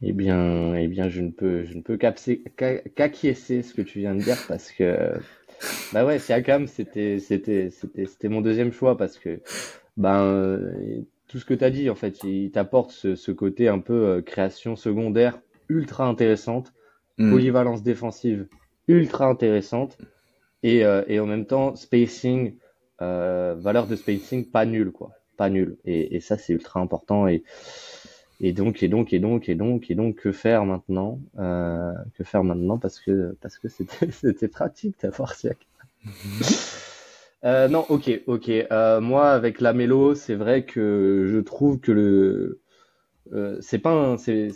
Eh bien, eh bien, je ne peux, je ne peux qu'acquiescer ce que tu viens de dire parce que, bah ouais, Siakam, c'était, c'était, c'était, c'était mon deuxième choix parce que, ben, tout ce que tu as dit, en fait, il t'apporte ce, ce, côté un peu euh, création secondaire ultra intéressante, mm. polyvalence défensive ultra intéressante et, euh, et en même temps spacing, euh, valeur de spacing pas nulle, quoi, pas nulle. Et, et ça, c'est ultra important et et donc, et donc, et donc, et donc, et donc, que faire maintenant euh, Que faire maintenant Parce que parce que c'était [LAUGHS] c'était pratique d'avoir Siak. euh, non, ok, ok. Euh, moi, avec la mélo, c'est vrai que je trouve que le c'est pas un, c'est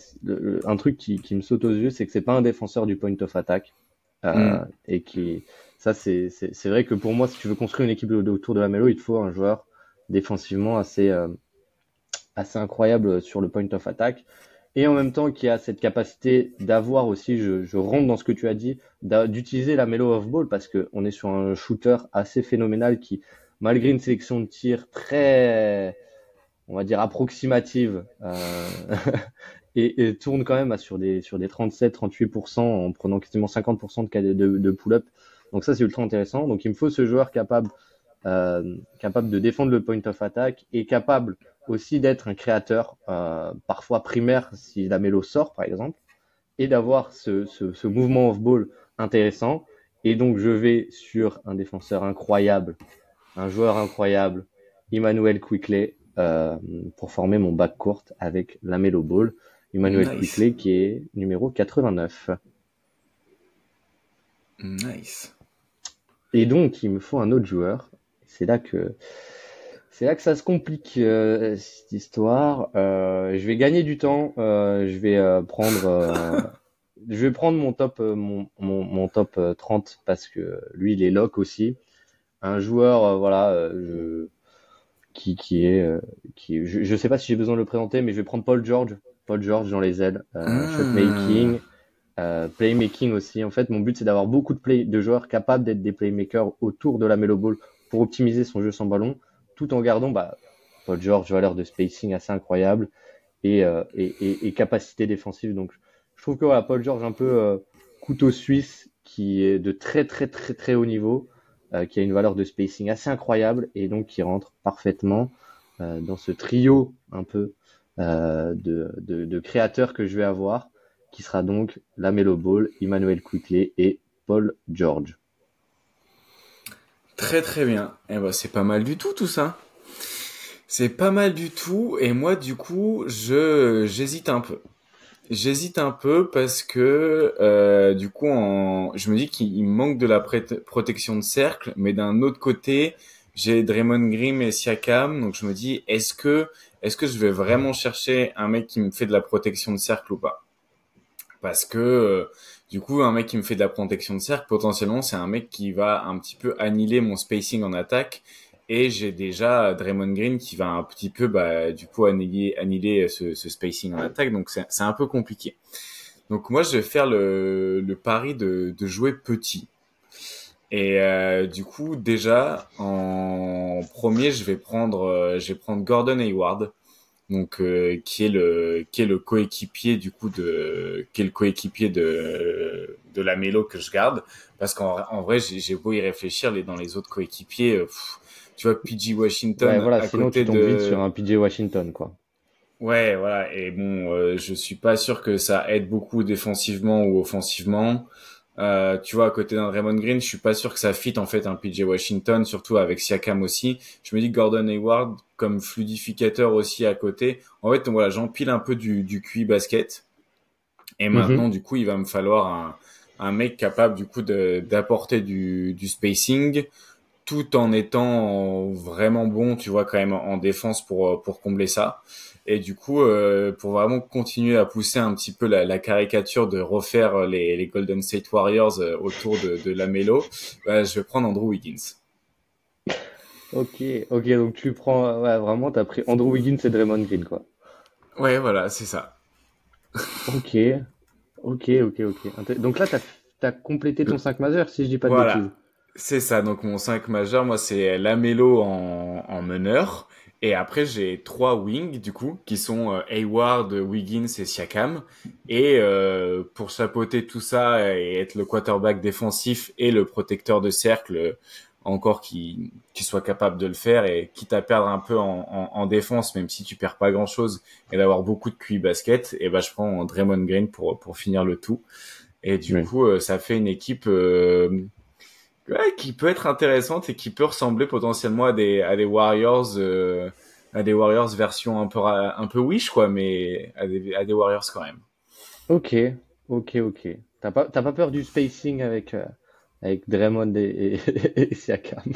un truc qui, qui me saute aux yeux, c'est que c'est pas un défenseur du point of attack. Euh, et qui, ça, c'est vrai que pour moi, si tu veux construire une équipe autour de la Melo, il te faut un joueur défensivement assez, euh, assez incroyable sur le point of attack. Et en même temps, qui a cette capacité d'avoir aussi, je, rentre dans ce que tu as dit, d'utiliser la Melo off ball parce qu'on est sur un shooter assez phénoménal qui, malgré une sélection de tir très, on va dire, approximative, euh, [LAUGHS] et, tourne quand même sur des, sur des 37-38% en prenant quasiment 50% de, de, de pull-up. Donc ça, c'est ultra intéressant. Donc il me faut ce joueur capable, euh, capable de défendre le point of attack et capable aussi d'être un créateur, euh, parfois primaire si la mélo sort par exemple, et d'avoir ce, ce, ce, mouvement off-ball intéressant. Et donc je vais sur un défenseur incroyable, un joueur incroyable, Emmanuel Quickley, euh, pour former mon back court avec la mélo ball. Emmanuel Quickley qui est numéro 89. Nice. Et donc, il me faut un autre joueur. C'est là que c'est là que ça se complique euh, cette histoire. Euh, je vais gagner du temps. Euh, je vais prendre, [LAUGHS] je vais prendre mon top, mon, mon, mon, top 30 parce que lui, il est lock aussi. Un joueur, voilà, je, qui, qui est, qui, je, je sais pas si j'ai besoin de le présenter, mais je vais prendre Paul George. Paul George dans les ailes, ah. shot making. Euh, playmaking aussi. En fait, mon but c'est d'avoir beaucoup de, play, de joueurs capables d'être des playmakers autour de la Melo Ball pour optimiser son jeu sans ballon, tout en gardant bah, Paul George valeur de spacing assez incroyable et, euh, et, capacité défensive. Donc, je trouve que voilà, Paul George un peu euh, couteau suisse qui est de très très très très haut niveau, euh, qui a une valeur de spacing assez incroyable et donc qui rentre parfaitement euh, dans ce trio un peu de, créateurs que je vais avoir qui sera donc Lamelo Ball, Emmanuel Quickley et Paul George. Très très bien. Eh ben c'est pas mal du tout tout ça. C'est pas mal du tout et moi du coup je j'hésite un peu. J'hésite un peu parce que euh, du coup je me dis qu'il manque de la protection de cercle, mais d'un autre côté j'ai Draymond Green et Siakam, donc je me dis est-ce que est-ce que je vais vraiment chercher un mec qui me fait de la protection de cercle ou pas? Parce que euh, du coup un mec qui me fait de la protection de cercle potentiellement c'est un mec qui va un petit peu annihiler mon spacing en attaque. Et j'ai déjà Draymond Green qui va un petit peu bah, du coup annihiler, annihiler ce, spacing en attaque. Donc c'est un peu compliqué. Donc moi je vais faire le, pari de, jouer petit. Et euh, du coup déjà en premier je vais prendre euh, Gordon Hayward. Donc euh, qui est le qui est le coéquipier du coup de qui est le coéquipier de de la mélo que je garde parce qu'en en vrai j'ai beau y réfléchir les dans les autres coéquipiers euh, tu vois PG Washington ouais, voilà, à sinon côté tu de vite sur un PG Washington quoi ouais voilà et bon euh, je suis pas sûr que ça aide beaucoup défensivement ou offensivement euh, tu vois, à côté d'un Raymond Green, je suis pas sûr que ça fit en fait un PJ Washington, surtout avec Siakam aussi. Je me dis Gordon Hayward comme fluidificateur aussi à côté. En fait, voilà, j'empile un peu du, du QI basket. Et mhm. maintenant, du coup, il va me falloir un, un mec capable du coup d'apporter du, du spacing, tout en étant vraiment bon, tu vois, quand même en défense pour pour combler ça. Et du coup, euh, pour vraiment continuer à pousser un petit peu la, la caricature de refaire les, les, Golden State Warriors euh, autour de, de la Melo, bah, je vais prendre Andrew Wiggins. Ok, ok, donc tu prends, ouais, vraiment, t'as pris Andrew Wiggins et Draymond Green, quoi. Ouais, voilà, c'est ça. ok, ok, ok, ok. Donc là, t'as as complété ton 5 majeur, si je dis pas de voilà. bêtises. C'est ça, donc mon 5 majeur, moi, c'est Lamelo en, en meneur. Et après, j'ai trois wings, du coup, qui sont euh, Hayward, Wiggins et Siakam. Et euh, pour chapeauter tout ça et être le quarterback défensif et le protecteur de cercle, encore qui, qui soit capable de le faire et quitte à perdre un peu en, en, en défense, même si tu perds pas grand-chose, et d'avoir beaucoup de QI basket, et ben je prends Draymond Green pour, pour finir le tout. Et du coup, euh, ça fait une équipe... Euh, ouais, qui peut être intéressante et qui peut ressembler potentiellement à des à des Warriors euh, à des Warriors version un peu un peu wish quoi mais à des à des Warriors quand même. OK, OK, OK. T'as pas t'as pas peur du spacing avec euh, avec Draymond et, [LAUGHS] et, Siakam.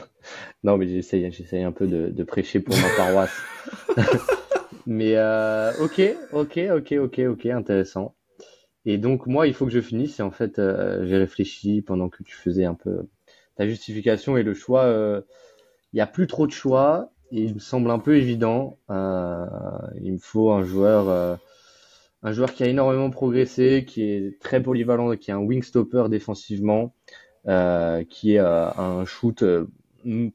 Non, mais j'essaye j'essaye un peu de, de prêcher pour ma paroisse. [LAUGHS] mais euh, OK, OK, OK, OK, OK, intéressant. Et donc moi, il faut que je finisse. Et en fait, euh, j'ai réfléchi pendant que tu faisais un peu ta justification et le choix. euh, Il y a plus trop de choix et il me semble un peu évident. Euh, il me faut un joueur, euh, un joueur qui a énormément progressé, qui est très polyvalent, qui est un wing stopper défensivement, euh, qui est euh, un shoot euh,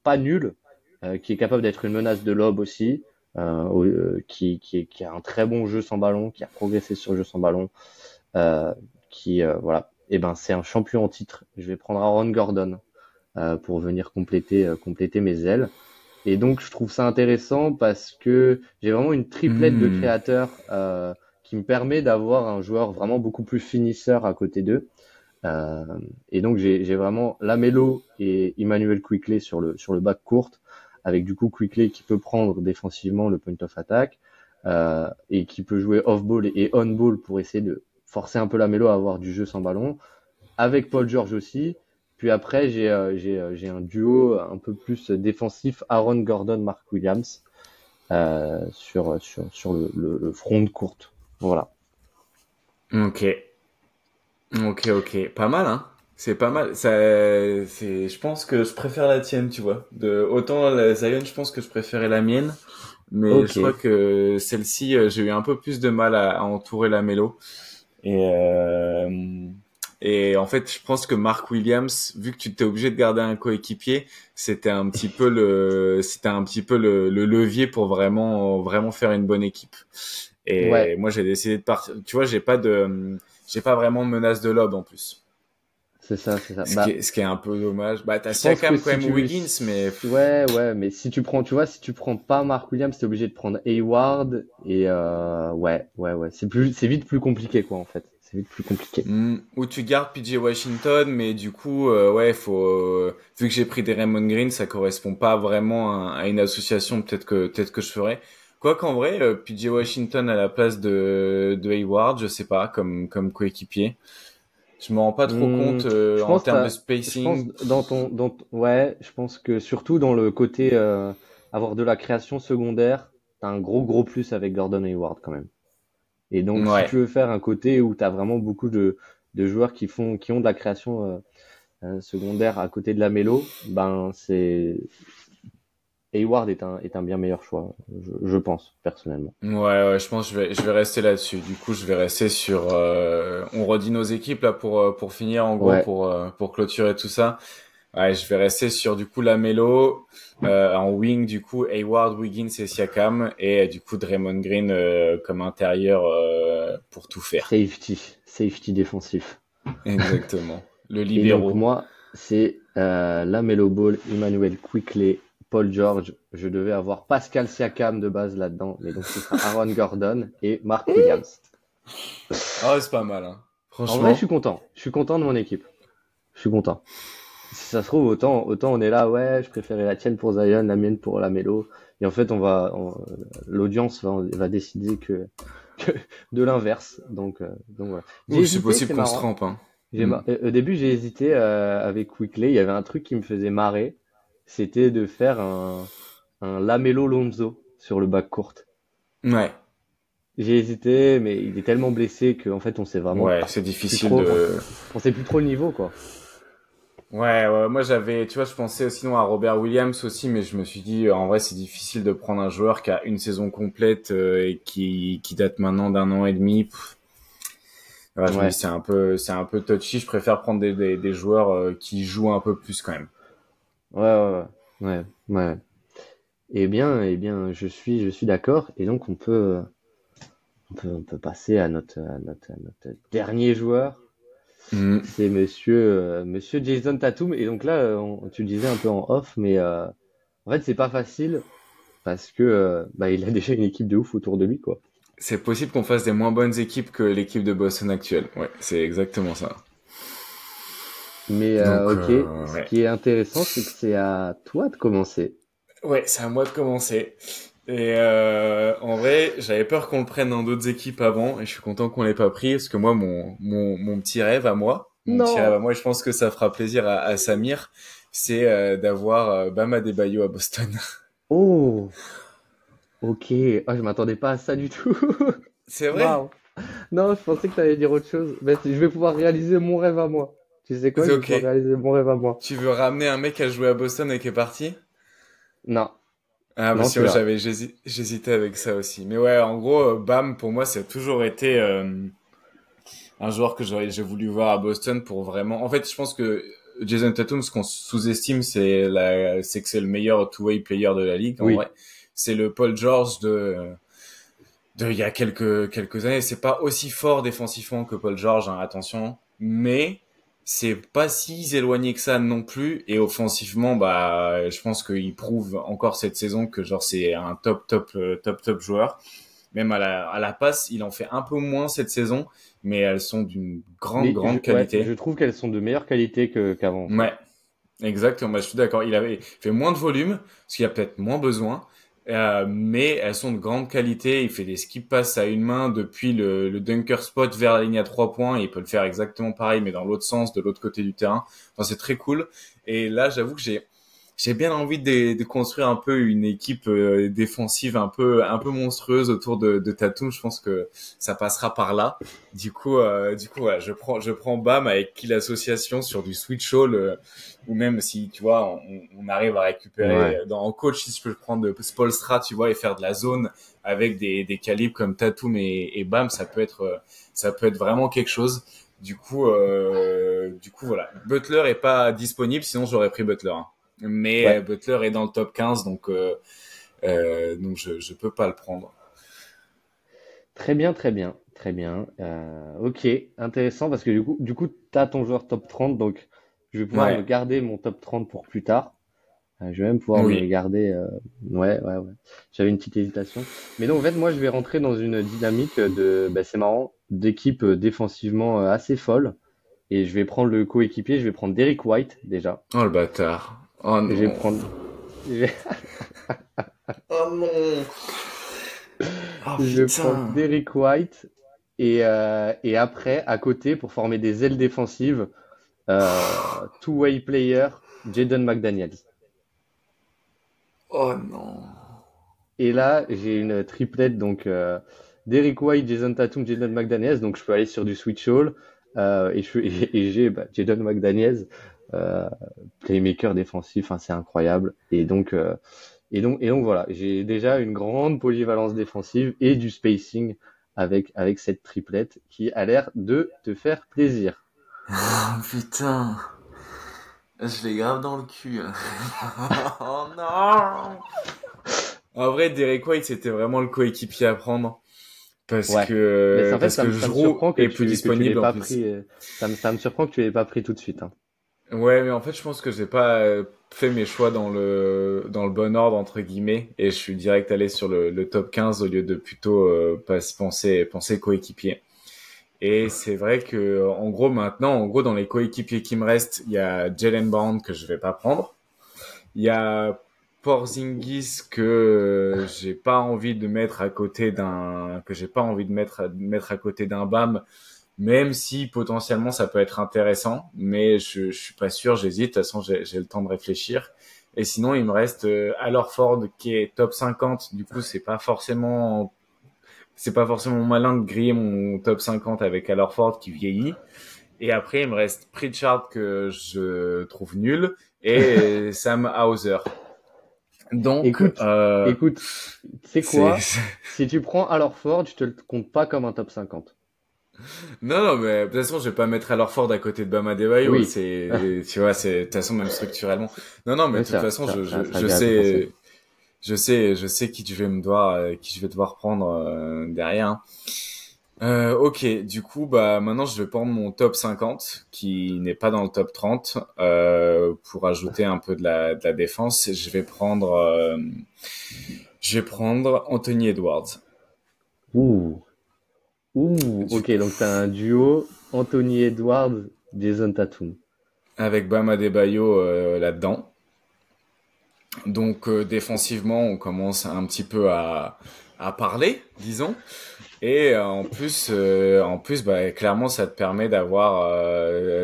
pas nul, euh, qui est capable d'être une menace de lob aussi, euh, au- euh, qui, qui, qui a un très bon jeu sans ballon, qui a progressé sur le jeu sans ballon, euh, qui euh, voilà. Et ben c'est un champion en titre. Je vais prendre Aaron Gordon euh, pour venir compléter euh, compléter mes ailes. Et donc je trouve ça intéressant parce que j'ai vraiment une triplette de Hmm. créateurs euh, qui me permet d'avoir un joueur vraiment beaucoup plus finisseur à côté d'eux. Euh, et donc j'ai vraiment Lamelo et Emmanuel Quickley sur le sur le bac courte, avec du coup Quickley qui peut prendre défensivement le point of attack euh, et qui peut jouer off ball et on ball pour essayer de forcer un peu Lamelo à avoir du jeu sans ballon, avec Paul George aussi. Puis après j'ai euh, euh, j'ai un duo un peu plus défensif Aaron Gordon Mark Williams euh, sur sur sur le, le, le front de courte. Voilà. Ok. Ok, ok. Pas mal, hein. C'est pas mal. Ça, c'est, je pense que je préfère la tienne, tu vois. De, autant la Zion, je pense que je préférais la mienne. Mais je crois que celle-ci, euh, j'ai eu un peu plus de mal à, à entourer la mélo. Et, euh, et en fait, je pense que Mark Williams, vu que tu t'es obligé de garder un coéquipier, c'était un petit peu le, c'était un petit peu le, le levier pour vraiment, vraiment faire une bonne équipe. Et Ouais. moi, j'ai décidé de partir. Tu vois, j'ai pas de, j'ai pas vraiment de menace de lob en plus. C'est ça, c'est ça. Ce, Bah, qui est, ce qui est un peu dommage. Bah, t'as Siakam quand si même tu- ou Wiggins, mais Ouais, ouais, mais si tu prends, tu vois, si tu prends pas Mark Williams, t'es obligé de prendre Hayward et euh, ouais, ouais, ouais, c'est plus, c'est vite plus compliqué quoi en fait. C'est vite plus compliqué. Hmm, ou tu gardes PJ Washington, mais du coup, euh, ouais, faut. euh, vu que j'ai pris des Raymond Green, ça correspond pas vraiment à, à une association. Peut-être que peut-être que je ferais. Quoi qu'en vrai, euh, PJ Washington à la place de de Hayward, je sais pas, comme comme coéquipier. Je me rends pas trop Hmm, compte euh, je en termes de Je spacing. pense dans ton, dans ouais, je pense que surtout dans le côté euh, avoir de la création secondaire, t'as un gros gros plus avec Gordon Hayward quand même. Et donc Ouais. si tu veux faire un côté où t'as vraiment beaucoup de de joueurs qui font, qui ont de la création euh, secondaire à côté de la mélo, ben c'est Hayward est un est un bien meilleur choix, je, je pense personnellement. Ouais, ouais, je pense que je vais, je vais rester là-dessus. Du coup, je vais rester sur. euh, on redit nos équipes là pour euh, pour finir en gros Ouais. pour euh, pour clôturer tout ça. Ouais, je vais rester sur du coup la Melo euh, en wing du coup Hayward, Wiggins et Siakam et du coup Draymond Green euh, comme intérieur euh, pour tout faire. Safety, safety défensif. Exactement. Le Et libéraux. donc moi, c'est euh, Lamelo Ball, Emmanuel Quickley, Paul George. Je devais avoir Pascal Siakam de base là-dedans, mais donc ce sera [LAUGHS] Aaron Gordon et Mark Williams. Ah, c'est pas mal. Hein. En Franchement. vrai, je suis content. Je suis content de mon équipe. Je suis content. Si ça se trouve, autant, autant on est là, ouais, je préférais la tienne pour Zion, la mienne pour Lamelo. Et en fait, on va, l'audience va, va décider que, que de l'inverse. Donc, euh, donc voilà. Ouh, c'est possible qu'on se trompe. Hein. Mm. euh, Au début, j'ai hésité euh, avec Quickley. Il y avait un truc qui me faisait marrer. C'était de faire un, un Lamelo Lonzo sur le bac courte. Ouais. J'ai hésité, mais il est tellement blessé qu'en fait, on sait vraiment Ouais, c'est difficile trop, de. on sait plus trop le niveau, quoi. Ouais, ouais, moi j'avais, tu vois, je pensais sinon à Robert Williams aussi, mais je me suis dit, euh, en vrai, c'est difficile de prendre un joueur qui a une saison complète euh, et qui, qui date maintenant d'un an et demi. Ouais, c'est un peu, c'est un peu touchy. Je préfère prendre des, des, des joueurs euh, qui jouent un peu plus quand même. Ouais, ouais, ouais, ouais, ouais. Eh bien, eh bien, je suis, je suis d'accord. Et donc, on peut, on peut, on peut passer à notre, à notre, à notre dernier joueur. Mm. C'est monsieur, euh, monsieur Jason Tatum. Et donc là, on- tu le disais un peu en off, mais euh, en fait, c'est pas facile parce que euh, bah, il a [LAUGHS] déjà une équipe de ouf autour de lui, quoi. C'est possible qu'on fasse des moins bonnes équipes que l'équipe de Boston actuelle. Ouais, c'est exactement ça. Mais euh, Donc, ok, euh, ouais. ce qui est intéressant, c'est que c'est à toi de commencer. Ouais, c'est à moi de commencer. Et euh, en vrai, j'avais peur qu'on le prenne dans d'autres équipes avant, et je suis content qu'on l'ait pas pris, parce que moi, mon, mon, mon petit rêve à moi, mon Non. petit rêve à moi, je pense que ça fera plaisir à, à Samir, c'est euh, d'avoir euh, Bam Adebayo à Boston. [LAUGHS] Oh, ok. Ah, je m'attendais pas à ça du tout. c'est vrai? Non, je pensais que tu allais dire autre chose. Mais je vais pouvoir réaliser mon rêve à moi. Tu sais quoi? Je vais réaliser mon rêve à moi. Tu veux ramener un mec qui a joué à Boston et qui est parti? Non. Ah, parce que j'avais, j'hésitais avec ça aussi. Mais ouais, en gros, euh, Bam, pour moi, ça a toujours été euh, un joueur que j'aurais, j'ai voulu voir à Boston pour vraiment. En fait, je pense que Jason Tatum, ce qu'on sous-estime, c'est la, c'est que c'est le meilleur two-way player de la ligue. En vrai, c'est le Paul George de, de il y a quelques quelques années. C'est pas aussi fort défensivement que Paul George, hein, attention, mais c'est pas si éloigné que ça non plus. Et offensivement, bah, je pense qu'il prouve encore cette saison que genre c'est un top top euh, top top joueur. Même à la à la passe, il en fait un peu moins cette saison, mais elles sont d'une grande, grande qualité. je trouve qu'elles sont de meilleure qualité qu'avant. ouais, exactement. Bah, je suis d'accord. Il avait fait moins de volume, parce qu'il a peut-être moins besoin, euh, mais elles sont de grande qualité. Il fait des skip passes à une main depuis le, le dunker spot vers la ligne à trois points. il peut le faire exactement pareil, mais dans l'autre sens, de l'autre côté du terrain. Enfin, c'est très cool. Et là, j'avoue que j'ai j'ai bien envie de, de, construire un peu une équipe euh, défensive un peu un peu monstrueuse autour de, de Tatum. Je pense que ça passera par là. Du coup, euh, du coup, voilà, je prends je prends Bam avec qui l'association sur du switch all euh, ou même si tu vois on, on arrive à récupérer dans en coach si je peux prendre de Spolstra, tu vois, et faire de la zone avec des, des calibres comme Tatum et, et Bam, ça peut être ça peut être vraiment quelque chose. Du coup, du coup voilà. Butler est pas disponible, sinon j'aurais pris Butler. Hein mais euh, Butler est dans le top 15, donc, euh, euh, donc je ne peux pas le prendre. Très bien, très bien, très bien. ok, intéressant parce que du coup, du coup, tu as ton joueur top 30, donc je vais pouvoir garder mon top 30 pour plus tard. je vais même pouvoir le garder. Ouais, ouais, ouais. J'avais une petite hésitation. Mais non, en fait, moi, je vais rentrer dans une dynamique de, bah, c'est marrant, d'équipe défensivement assez folle. Et je vais prendre le coéquipier, je vais prendre Derek White déjà. Oh le bâtard. Oh non. Je vais prendre. [LAUGHS] oh non. Oh, je vais prendre Derrick White et, euh, et après, à côté, pour former des ailes défensives, euh, two-way player, Jaden McDaniels. Oh non. Et là, j'ai une triplette, donc euh, Derrick White, Jason Tatum, Jaden McDaniels, donc je peux aller sur du switch all. Euh, et, [LAUGHS] et, j'ai bah, Jaden McDaniels euh, playmaker défensif, hein, c'est incroyable. Et donc, euh, et donc, et donc voilà, j'ai déjà une grande polyvalence défensive et du spacing avec avec cette triplette qui a l'air de te faire plaisir. Oh, putain, je l'ai grave dans le cul. [LAUGHS] oh non. En vrai, Derek White, c'était vraiment le coéquipier à prendre. Parce que, parce que je est plus disponible. en plus. Euh, ça, me, ça me surprend que tu l'aies pas pris tout de suite. Hein. Ouais, mais en fait, je pense que j'ai pas euh, fait mes choix dans le dans le bon ordre entre guillemets, et je suis direct allé sur le, le top 15 au lieu de plutôt euh, penser penser coéquipier. Et c'est vrai que en gros maintenant, en gros dans les coéquipiers qui me restent, il y a Jalen Brown que je vais pas prendre, il y a Porzingis que j'ai pas envie de mettre à côté d'un que j'ai pas envie de mettre à, mettre à côté d'un Bam même si potentiellement ça peut être intéressant, mais je, je suis pas sûr, j'hésite, de toute façon j'ai le temps de réfléchir. Et sinon, il me reste euh, Ford qui est top 50, du coup c'est pas forcément c'est pas forcément malin de griller mon top 50 avec Ford qui vieillit. Et après, il me reste Pritchard que je trouve nul et [LAUGHS] Sam Hauser. Donc, écoute, euh, écoute, c'est quoi? Si tu prends Ford, je te le compte pas comme un top 50. Non, non, mais de toute façon, je vais pas mettre alors Ford à côté de Bama Debayo. Oui. C'est, tu vois, c'est de toute façon même structurellement. Non, non, mais de toute façon, je, je, je sais, je sais, je sais qui je vais me devoir, euh, qui je vais devoir prendre euh, derrière. Euh, ok, du coup, bah maintenant, je vais prendre mon top 50 qui n'est pas dans le top 30 euh, pour ajouter un peu de la, de la défense. Je vais prendre, euh, je vais prendre Anthony Edwards. Ouh. Ouh, ok, donc t'as un duo Anthony Edwards, Jason Tatum. Avec Bama Debayo euh, là-dedans. Donc euh, défensivement, on commence un petit peu à, à parler, disons. Et euh, en plus, en plus, bah, clairement, ça te permet d'avoir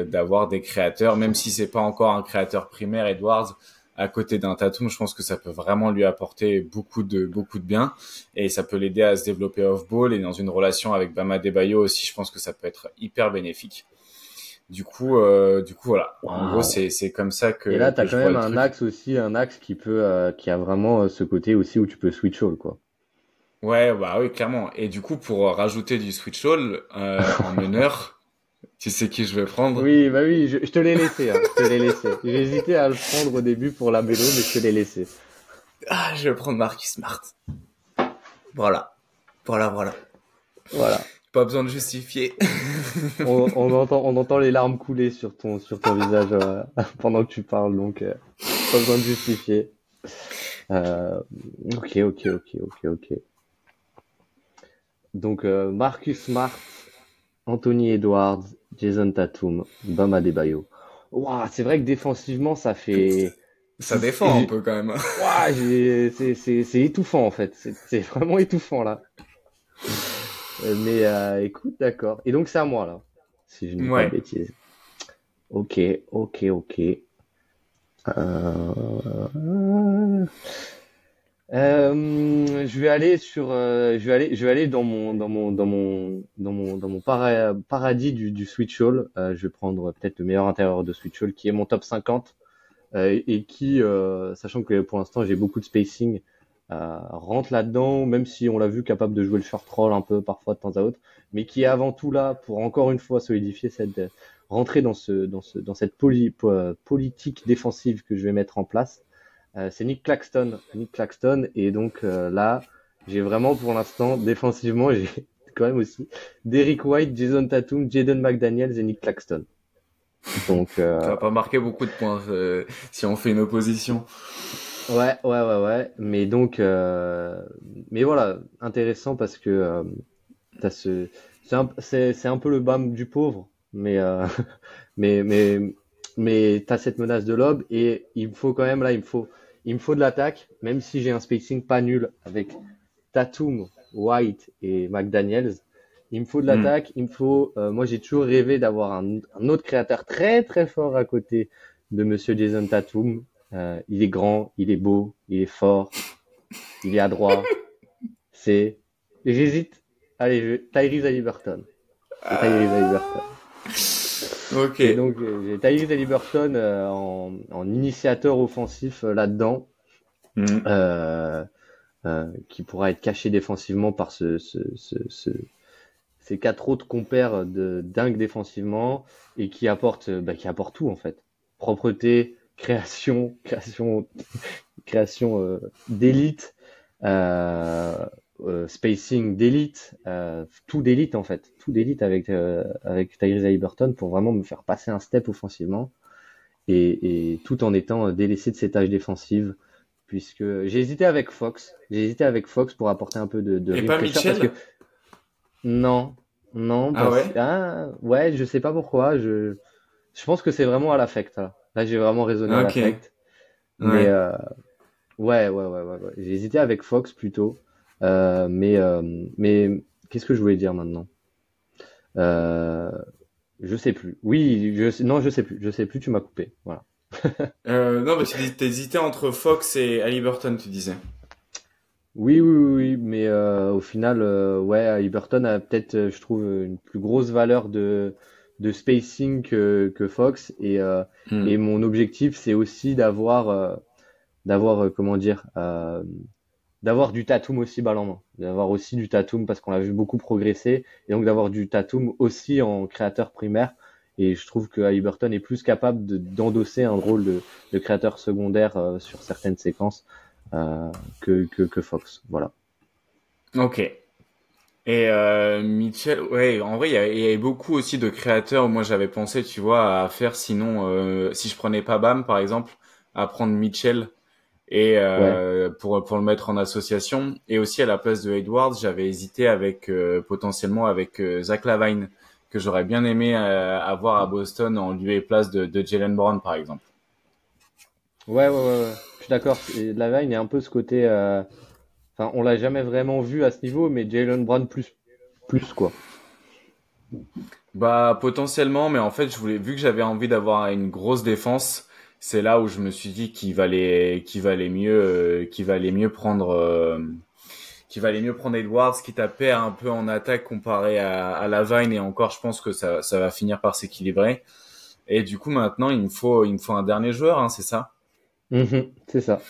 d'avoir des créateurs, même si c'est pas encore un créateur primaire, Edwards. À côté d'un Tatum, je pense que ça peut vraiment lui apporter beaucoup de beaucoup de bien et ça peut l'aider à se développer off ball et dans une relation avec Bama Debayo aussi, je pense que ça peut être hyper bénéfique. Du coup, euh, du coup voilà. En gros, c'est c'est comme ça que. Et là, t'as quand même un truc. axe aussi, un axe qui peut, euh, qui a vraiment euh, ce côté aussi où tu peux switch all quoi. Ouais, bah oui, clairement. Et du coup, pour rajouter du switch all euh, en [LAUGHS] meneur, tu sais qui je vais prendre? Oui, bah oui, je, je te l'ai laissé, hein, je te l'ai laissé. Hésité à le prendre au début pour la mélo, mais je te l'ai laissé. Ah, je vais prendre Marcus Smart. Voilà, voilà, voilà. Voilà. Pas besoin de justifier. [LAUGHS] On, on entend, on entend les larmes couler sur ton, sur ton visage euh, [LAUGHS] pendant que tu parles, donc euh, pas besoin de justifier. Euh, ok, ok, ok, ok, ok. Donc euh, Marcus Smart, Anthony Edwards, Jason Tatum, Bam Adebayo. Ouah, c'est vrai que défensivement, ça fait. [LAUGHS] Ça défend un peu quand même. [LAUGHS] C'est, étouffant en fait. C'est, vraiment étouffant là. Euh, Mais euh, écoute, d'accord. Et donc c'est à moi là, si je ne dis pas de bêtises. Ok, ok, ok. Euh... Euh, je vais aller sur, euh, je vais aller, je vais aller dans mon, dans mon, dans mon, dans mon, dans mon para- paradis du, du Switch All. Euh, je vais prendre peut-être le meilleur intérieur de Switch All, qui est mon top 50 euh, et qui, sachant que pour l'instant j'ai beaucoup de spacing, rentre là-dedans, même si on l'a vu capable de jouer le short roll un peu parfois de temps à autre, mais qui est avant tout là pour encore une fois solidifier cette, rentrer dans ce, dans ce, dans cette poli- po- politique défensive que je vais mettre en place. Euh, c'est Nick Claxton, Nick Claxton, et donc euh, là, j'ai vraiment pour l'instant défensivement, j'ai [LAUGHS] quand même aussi Derrick White, Jason Tatum, Jaden McDaniels et Nick Claxton. Donc euh, Ça va pas marquer beaucoup de points euh, si on fait une opposition. Ouais, ouais, ouais, ouais. Mais donc, euh, mais voilà, intéressant parce que t'as ce, c'est un, c'est, un peu le bam du pauvre, mais, [LAUGHS] mais, mais, mais t'as cette menace de lob et il me faut quand même là, il me faut, il me faut de l'attaque, même si j'ai un spacing pas nul avec Tatum, White et McDaniels. Il me faut de Hmm. l'attaque, il me faut, euh, moi j'ai toujours rêvé d'avoir un, un autre créateur très très fort à côté de Monsieur Jason Tatum. Euh, il est grand, il est beau, il est fort, il est adroit. [LAUGHS] C'est, j'hésite. Allez, je... Tyrese Haliburton. C'est Tyrese. Ok. Et donc j'ai Tyrese Haliburton euh, en, en initiateur offensif euh, là-dedans, Mhm. euh, euh, qui pourra être caché défensivement par ce, ce, ce, ce- ces quatre autres compères de dingue défensivement et qui apporte, bah, qui apporte tout en fait. Propreté, création, [LAUGHS] création, création euh, d'élite, euh, euh, spacing d'élite, euh, tout d'élite en fait, tout d'élite avec euh, avec Tyrese Haliburton pour vraiment me faire passer un step offensivement et, et tout en étant délaissé de ses tâches défensives puisque j'ai hésité avec Fox, j'ai hésité avec Fox pour apporter un peu de, de Et rim pas pressure Mitchell parce que non, non, Ah parce- ouais ah, ouais, je sais pas pourquoi, je je pense que c'est vraiment à l'affect là. Là, j'ai vraiment raisonné à l'affect. Ouais. Mais euh, ouais, ouais, ouais, ouais, ouais. J'ai hésité avec Fox plutôt. Euh, mais euh, mais qu'est-ce que je voulais dire maintenant? Euh, je sais plus. Oui, je sais- non, je sais plus. Je sais plus. Tu m'as coupé. Voilà. [LAUGHS] Euh, non, mais tu dis, t'hésitais entre Fox et Halliburton, tu disais. Oui, oui, oui, mais euh, au final, euh, ouais, Haliburton a peut-être, euh, je trouve, une plus grosse valeur de de spacing que que Fox et euh, Hmm. Et mon objectif, c'est aussi d'avoir, euh, d'avoir, comment dire, euh, d'avoir du Tatum aussi balle en main, d'avoir aussi du Tatum parce qu'on l'a vu beaucoup progresser, et donc d'avoir du Tatum aussi en créateur primaire. Et je trouve que Haliburton est plus capable de- d'endosser un rôle de, créateur secondaire euh, sur certaines séquences euh, que, que, que Fox. Voilà. Ok. Et euh, Mitchell, ouais, en vrai, il y, avait beaucoup aussi de créateurs. Moi, j'avais pensé, tu vois, à faire sinon, euh, si je prenais pas Bam, par exemple, à prendre Mitchell et euh, pour pour le mettre en association. Et aussi à la place de Edwards, j'avais hésité avec euh, potentiellement avec euh, Zach Lavine que j'aurais bien aimé euh, avoir à Boston en lieu et place de, de Jalen Brown, par exemple. Ouais, ouais, ouais, ouais. Je suis d'accord. Lavine, a un peu ce côté. euh, Enfin, on l'a jamais vraiment vu à ce niveau, mais Jalen Brown plus, plus quoi. Bah potentiellement, mais en fait, je voulais vu que j'avais envie d'avoir une grosse défense, c'est là où je me suis dit qu'il valait, qu'il valait mieux, qu'il valait mieux prendre, qu'il valait mieux prendre Edwards, qui tapait un peu en attaque comparé à, à Lavine et encore, je pense que ça, ça va finir par s'équilibrer. Et du coup, maintenant, il me faut, il me faut un dernier joueur, hein, c'est ça? Mhm, c'est ça.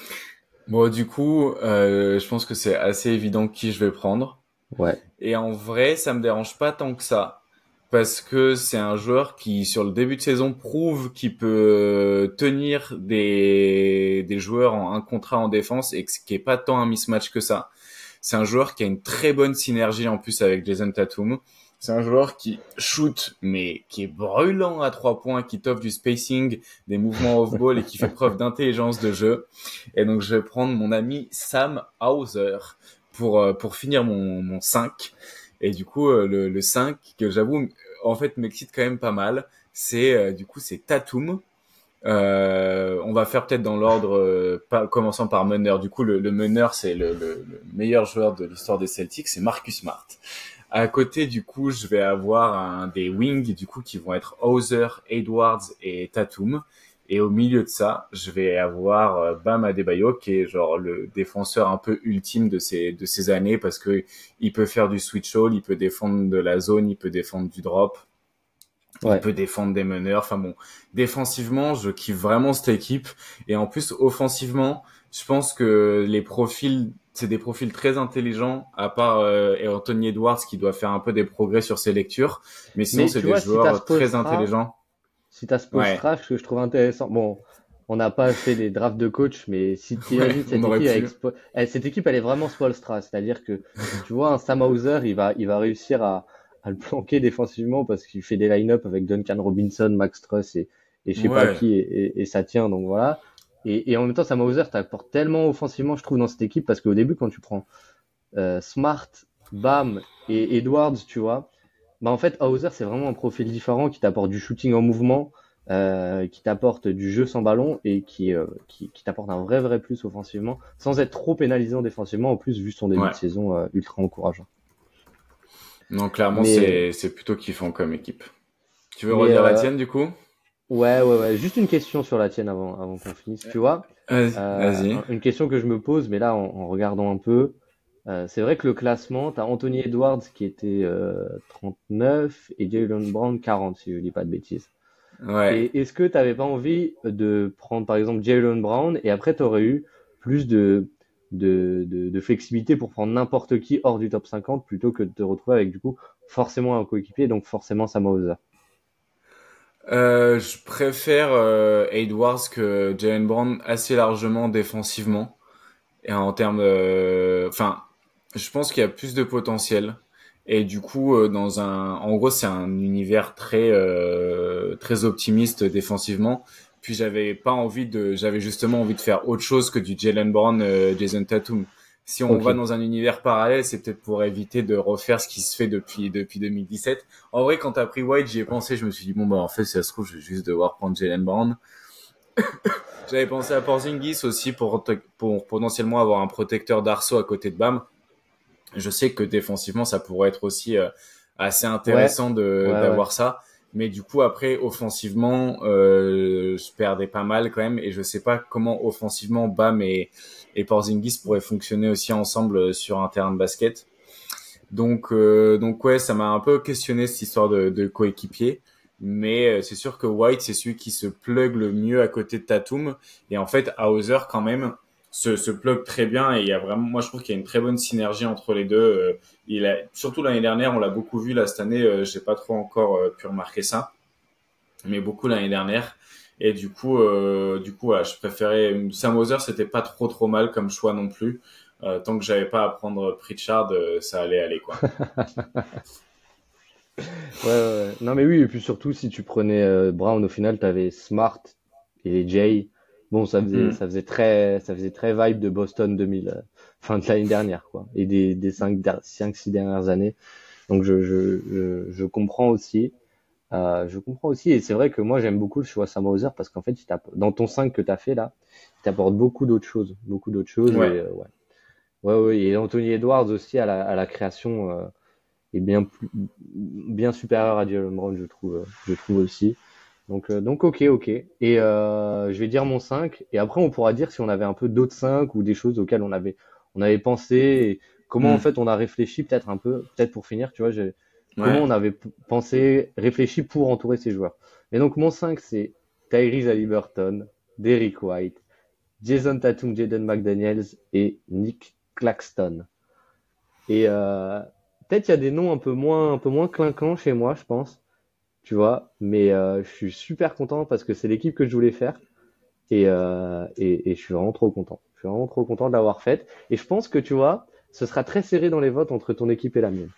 Bon, du coup, euh, je pense que c'est assez évident qui je vais prendre. Ouais. Et en vrai, ça me dérange pas tant que ça. Parce que c'est un joueur qui, sur le début de saison, prouve qu'il peut tenir des, des joueurs en un contrat en défense et qui est pas tant un mismatch que ça. C'est un joueur qui a une très bonne synergie en plus avec Jason Tatum. C'est un joueur qui shoot, mais qui est brûlant à trois points, qui t'offre du spacing, des mouvements off-ball et qui fait preuve d'intelligence de jeu. Et donc, je vais prendre mon ami Sam Hauser pour, euh, pour finir mon, mon 5. Et du coup, euh, le, le 5, que j'avoue, en fait, m'excite quand même pas mal. C'est, euh, du coup, c'est Tatum. Euh, on va faire peut-être dans l'ordre, euh, commençant par meneur. Du coup, le, le meneur, c'est le, le, le, meilleur joueur de l'histoire des Celtics, c'est Marcus Smart. À côté, du coup, je vais avoir un des wings, du coup, qui vont être Hauser, Edwards et Tatum. Et au milieu de ça, je vais avoir euh, Bam Adebayo, qui est genre le défenseur un peu ultime de ces de ces années, parce que il peut faire du switch all, il peut défendre de la zone, il peut défendre du drop, ouais. il peut défendre des meneurs. Enfin bon, défensivement, je kiffe vraiment cette équipe. Et en plus, offensivement, je pense que les profils c'est des profils très intelligents, à part euh, Anthony Edwards qui doit faire un peu des progrès sur ses lectures. Mais sinon, c'est des vois, joueurs si très intelligents. Si tu as ce post-draft, ouais. ce que je trouve intéressant, bon, on n'a pas fait des drafts de coach, mais si tu imagines cette, équipe, elle, cette équipe, elle est vraiment Spolstra. C'est-à-dire que, tu vois, un Sam Hauser, il va, il va réussir à, à le planquer défensivement parce qu'il fait des line-up avec Duncan Robinson, Max Truss et, et je sais ouais. pas qui, et, et, et, ça tient, donc voilà. Et, et en même temps, Sam Hauser t'apporte tellement offensivement, je trouve, dans cette équipe, parce qu'au début, quand tu prends euh, Smart, Bam et Edwards, tu vois, bah en fait, Hauser, c'est vraiment un profil différent qui t'apporte du shooting en mouvement, euh, qui t'apporte du jeu sans ballon et qui, euh, qui, qui t'apporte un vrai, vrai plus offensivement, sans être trop pénalisant défensivement, en plus, vu son début ouais. de saison euh, ultra encourageant. Non, clairement, Mais... c'est plutôt kiffant comme équipe. Tu veux redire la tienne, du coup? Ouais, ouais, ouais. Juste une question sur la tienne avant, avant qu'on finisse. Tu vois, euh, une question que je me pose, mais là, en, en regardant un peu, euh, c'est vrai que le classement, tu as Anthony Edwards qui était euh, 39 et Jalen Brown 40, si je dis pas de bêtises. Ouais. Et est-ce que tu n'avais pas envie de prendre, par exemple, Jalen Brown et après, tu aurais eu plus de, de, de, de flexibilité pour prendre n'importe qui hors du top 50 plutôt que de te retrouver avec, du coup, forcément un coéquipier, donc forcément Sam Hauser euh, je préfère euh, Edwards que Jalen Brown assez largement défensivement et en termes de... enfin je pense qu'il y a plus de potentiel et du coup euh, dans un en gros c'est un univers très euh, très optimiste défensivement puis j'avais pas envie de j'avais justement envie de faire autre chose que du Jalen Brown euh, Jason Tatum si on okay. va dans un univers parallèle, c'est peut-être pour éviter de refaire ce qui se fait depuis depuis 2017. En vrai, quand t'as pris White, j'y ai pensé, je me suis dit bon bah en fait, si ça se trouve, je vais juste devoir prendre Jalen Brown. [COUGHS] J'avais pensé à Porzingis aussi pour pour potentiellement avoir un protecteur d'arceau à côté de Bam. Je sais que défensivement, ça pourrait être aussi euh, assez intéressant ouais. de ouais, d'avoir ouais. ça. Mais du coup, après, offensivement, euh, je perdais pas mal quand même. Et je sais pas comment offensivement Bam et, et Porzingis pourraient fonctionner aussi ensemble sur un terrain de basket. Donc, euh, donc ouais, ça m'a un peu questionné cette histoire de, de coéquipier. Mais c'est sûr que White, c'est celui qui se plug le mieux à côté de Tatum. Et en fait, Hauser, quand même, se, se plug très bien. Et il y a vraiment, moi, je trouve qu'il y a une très bonne synergie entre les deux. Euh, il a, surtout l'année dernière, on l'a beaucoup vu. Là, cette année, euh, j'ai pas trop encore euh, pu remarquer ça. Mais beaucoup l'année dernière. Et du coup, euh, du coup, voilà, je préférais Sam Hauser, c'était pas trop trop mal comme choix non plus. Euh, tant que j'avais pas à prendre Pritchard, euh, ça allait aller quoi. [LAUGHS] ouais, ouais, Non mais oui, et puis surtout si tu prenais Brown au final, t'avais Smart et Jay. Bon, ça faisait, mm. ça faisait très, ça faisait très vibe de Boston 2000, euh, fin de l'année dernière quoi, et des des cinq, cinq six dernières années. Donc je je je, je comprends aussi. Euh, je comprends aussi, et c'est vrai que moi j'aime beaucoup le choix Sam Hauser parce qu'en fait, dans ton 5 que tu as fait là, il t'apporte beaucoup d'autres choses, beaucoup d'autres choses. Ouais. Et, euh, ouais. ouais, ouais, et Anthony Edwards aussi à la, à la création euh, est bien plus, bien supérieur à Jalen Brown, je trouve, je trouve aussi. Donc, euh, donc ok, ok. Et euh, je vais dire mon 5. Et après, on pourra dire si on avait un peu d'autres 5 ou des choses auxquelles on avait, on avait pensé. Et comment, en Mm. fait, on a réfléchi peut-être un peu, peut-être pour finir, tu vois, j'ai- comment on avait pensé, réfléchi pour entourer ces joueurs. Et donc, mon 5, c'est Tyrese Haliburton, Derrick White, Jason Tatum, Jaden McDaniels et Nick Claxton. Et euh, peut-être il y a des noms un peu moins, un peu moins clinquants chez moi, je pense, tu vois. Mais euh, je suis super content parce que c'est l'équipe que je voulais faire et, euh, et, et je suis vraiment trop content. Je suis vraiment trop content de l'avoir faite. Et je pense que tu vois, ce sera très serré dans les votes entre ton équipe et la mienne.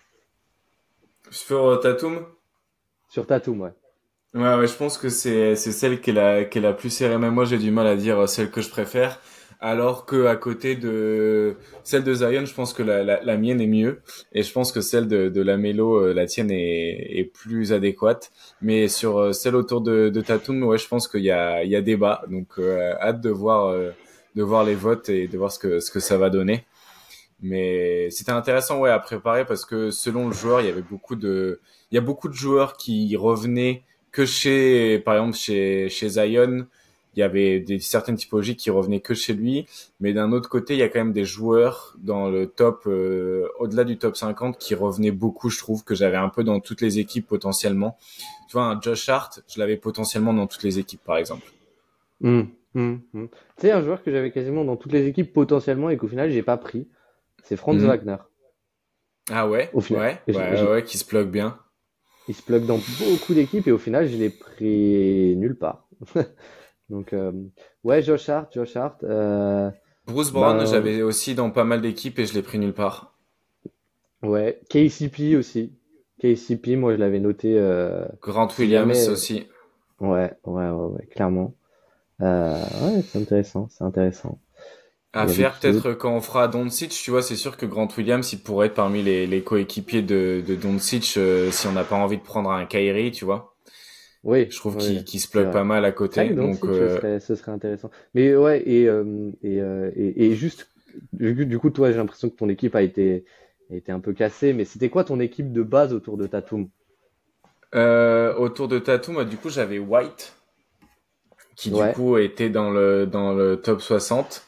Sur euh, Tatum? Sur Tatum, ouais. Ouais, ouais, je pense que c'est celle qui est la qui est la plus serrée. Même moi, j'ai du mal à dire celle que je préfère. Alors que à côté de celle de Zion, je pense que la, la, la mienne est mieux. Et je pense que celle de, de la euh, la tienne est, est plus adéquate. Mais sur euh, celle autour de, de Tatum, ouais, je pense qu'il y a, il y a débat. Donc, euh, hâte de voir, euh, de voir les votes et de voir ce que, ce que ça va donner. Mais c'était intéressant, ouais, à préparer parce que selon le joueur, il y avait beaucoup de, il y a beaucoup de joueurs qui revenaient que chez, par exemple, chez, chez Zion, il y avait des certaines typologies qui revenaient que chez lui, mais d'un autre côté, il y a quand même des joueurs dans le top, euh, au-delà du top 50, qui revenaient beaucoup, je trouve, que j'avais un peu dans toutes les équipes potentiellement. Tu vois, un Josh Hart, je l'avais potentiellement dans toutes les équipes, par exemple. Hum, hum, hum. Tu sais, un joueur que j'avais quasiment dans toutes les équipes potentiellement et qu'au final, j'ai pas pris, c'est Franz Mhm. Wagner. Ah ouais, Au final, ouais, ouais, ouais, qui se plug bien. Il se plug dans beaucoup d'équipes et au final, je l'ai pris nulle part. [LAUGHS] Donc, euh, ouais, Josh Hart, Josh Hart. euh, Bruce Brown, Ben- j'avais aussi dans pas mal d'équipes et je l'ai pris nulle part. ouais, KCP aussi. KCP, moi, je l'avais noté. euh, Grant Williams jamais- aussi. ouais, ouais, ouais, ouais, clairement. Euh, ouais, c'est intéressant, c'est intéressant. À faire peut-être quand on fera Doncic, tu vois, c'est sûr que Grant Williams, il pourrait être parmi les, les coéquipiers de, de Doncic euh, si on n'a pas envie de prendre un Kyrie, tu vois. Oui, Je trouve oui. qu'il se vrai. pas mal à côté. Donc, ce euh, serait, ce serait intéressant. Mais ouais, et, euh, et, euh, et, et juste, du coup, toi, j'ai l'impression que ton équipe a été, a été un peu cassée, mais c'était quoi ton équipe de base autour de Tatum? autour de Tatum, moi, du coup, j'avais White, qui Ouais. du coup était dans le, dans le top 60.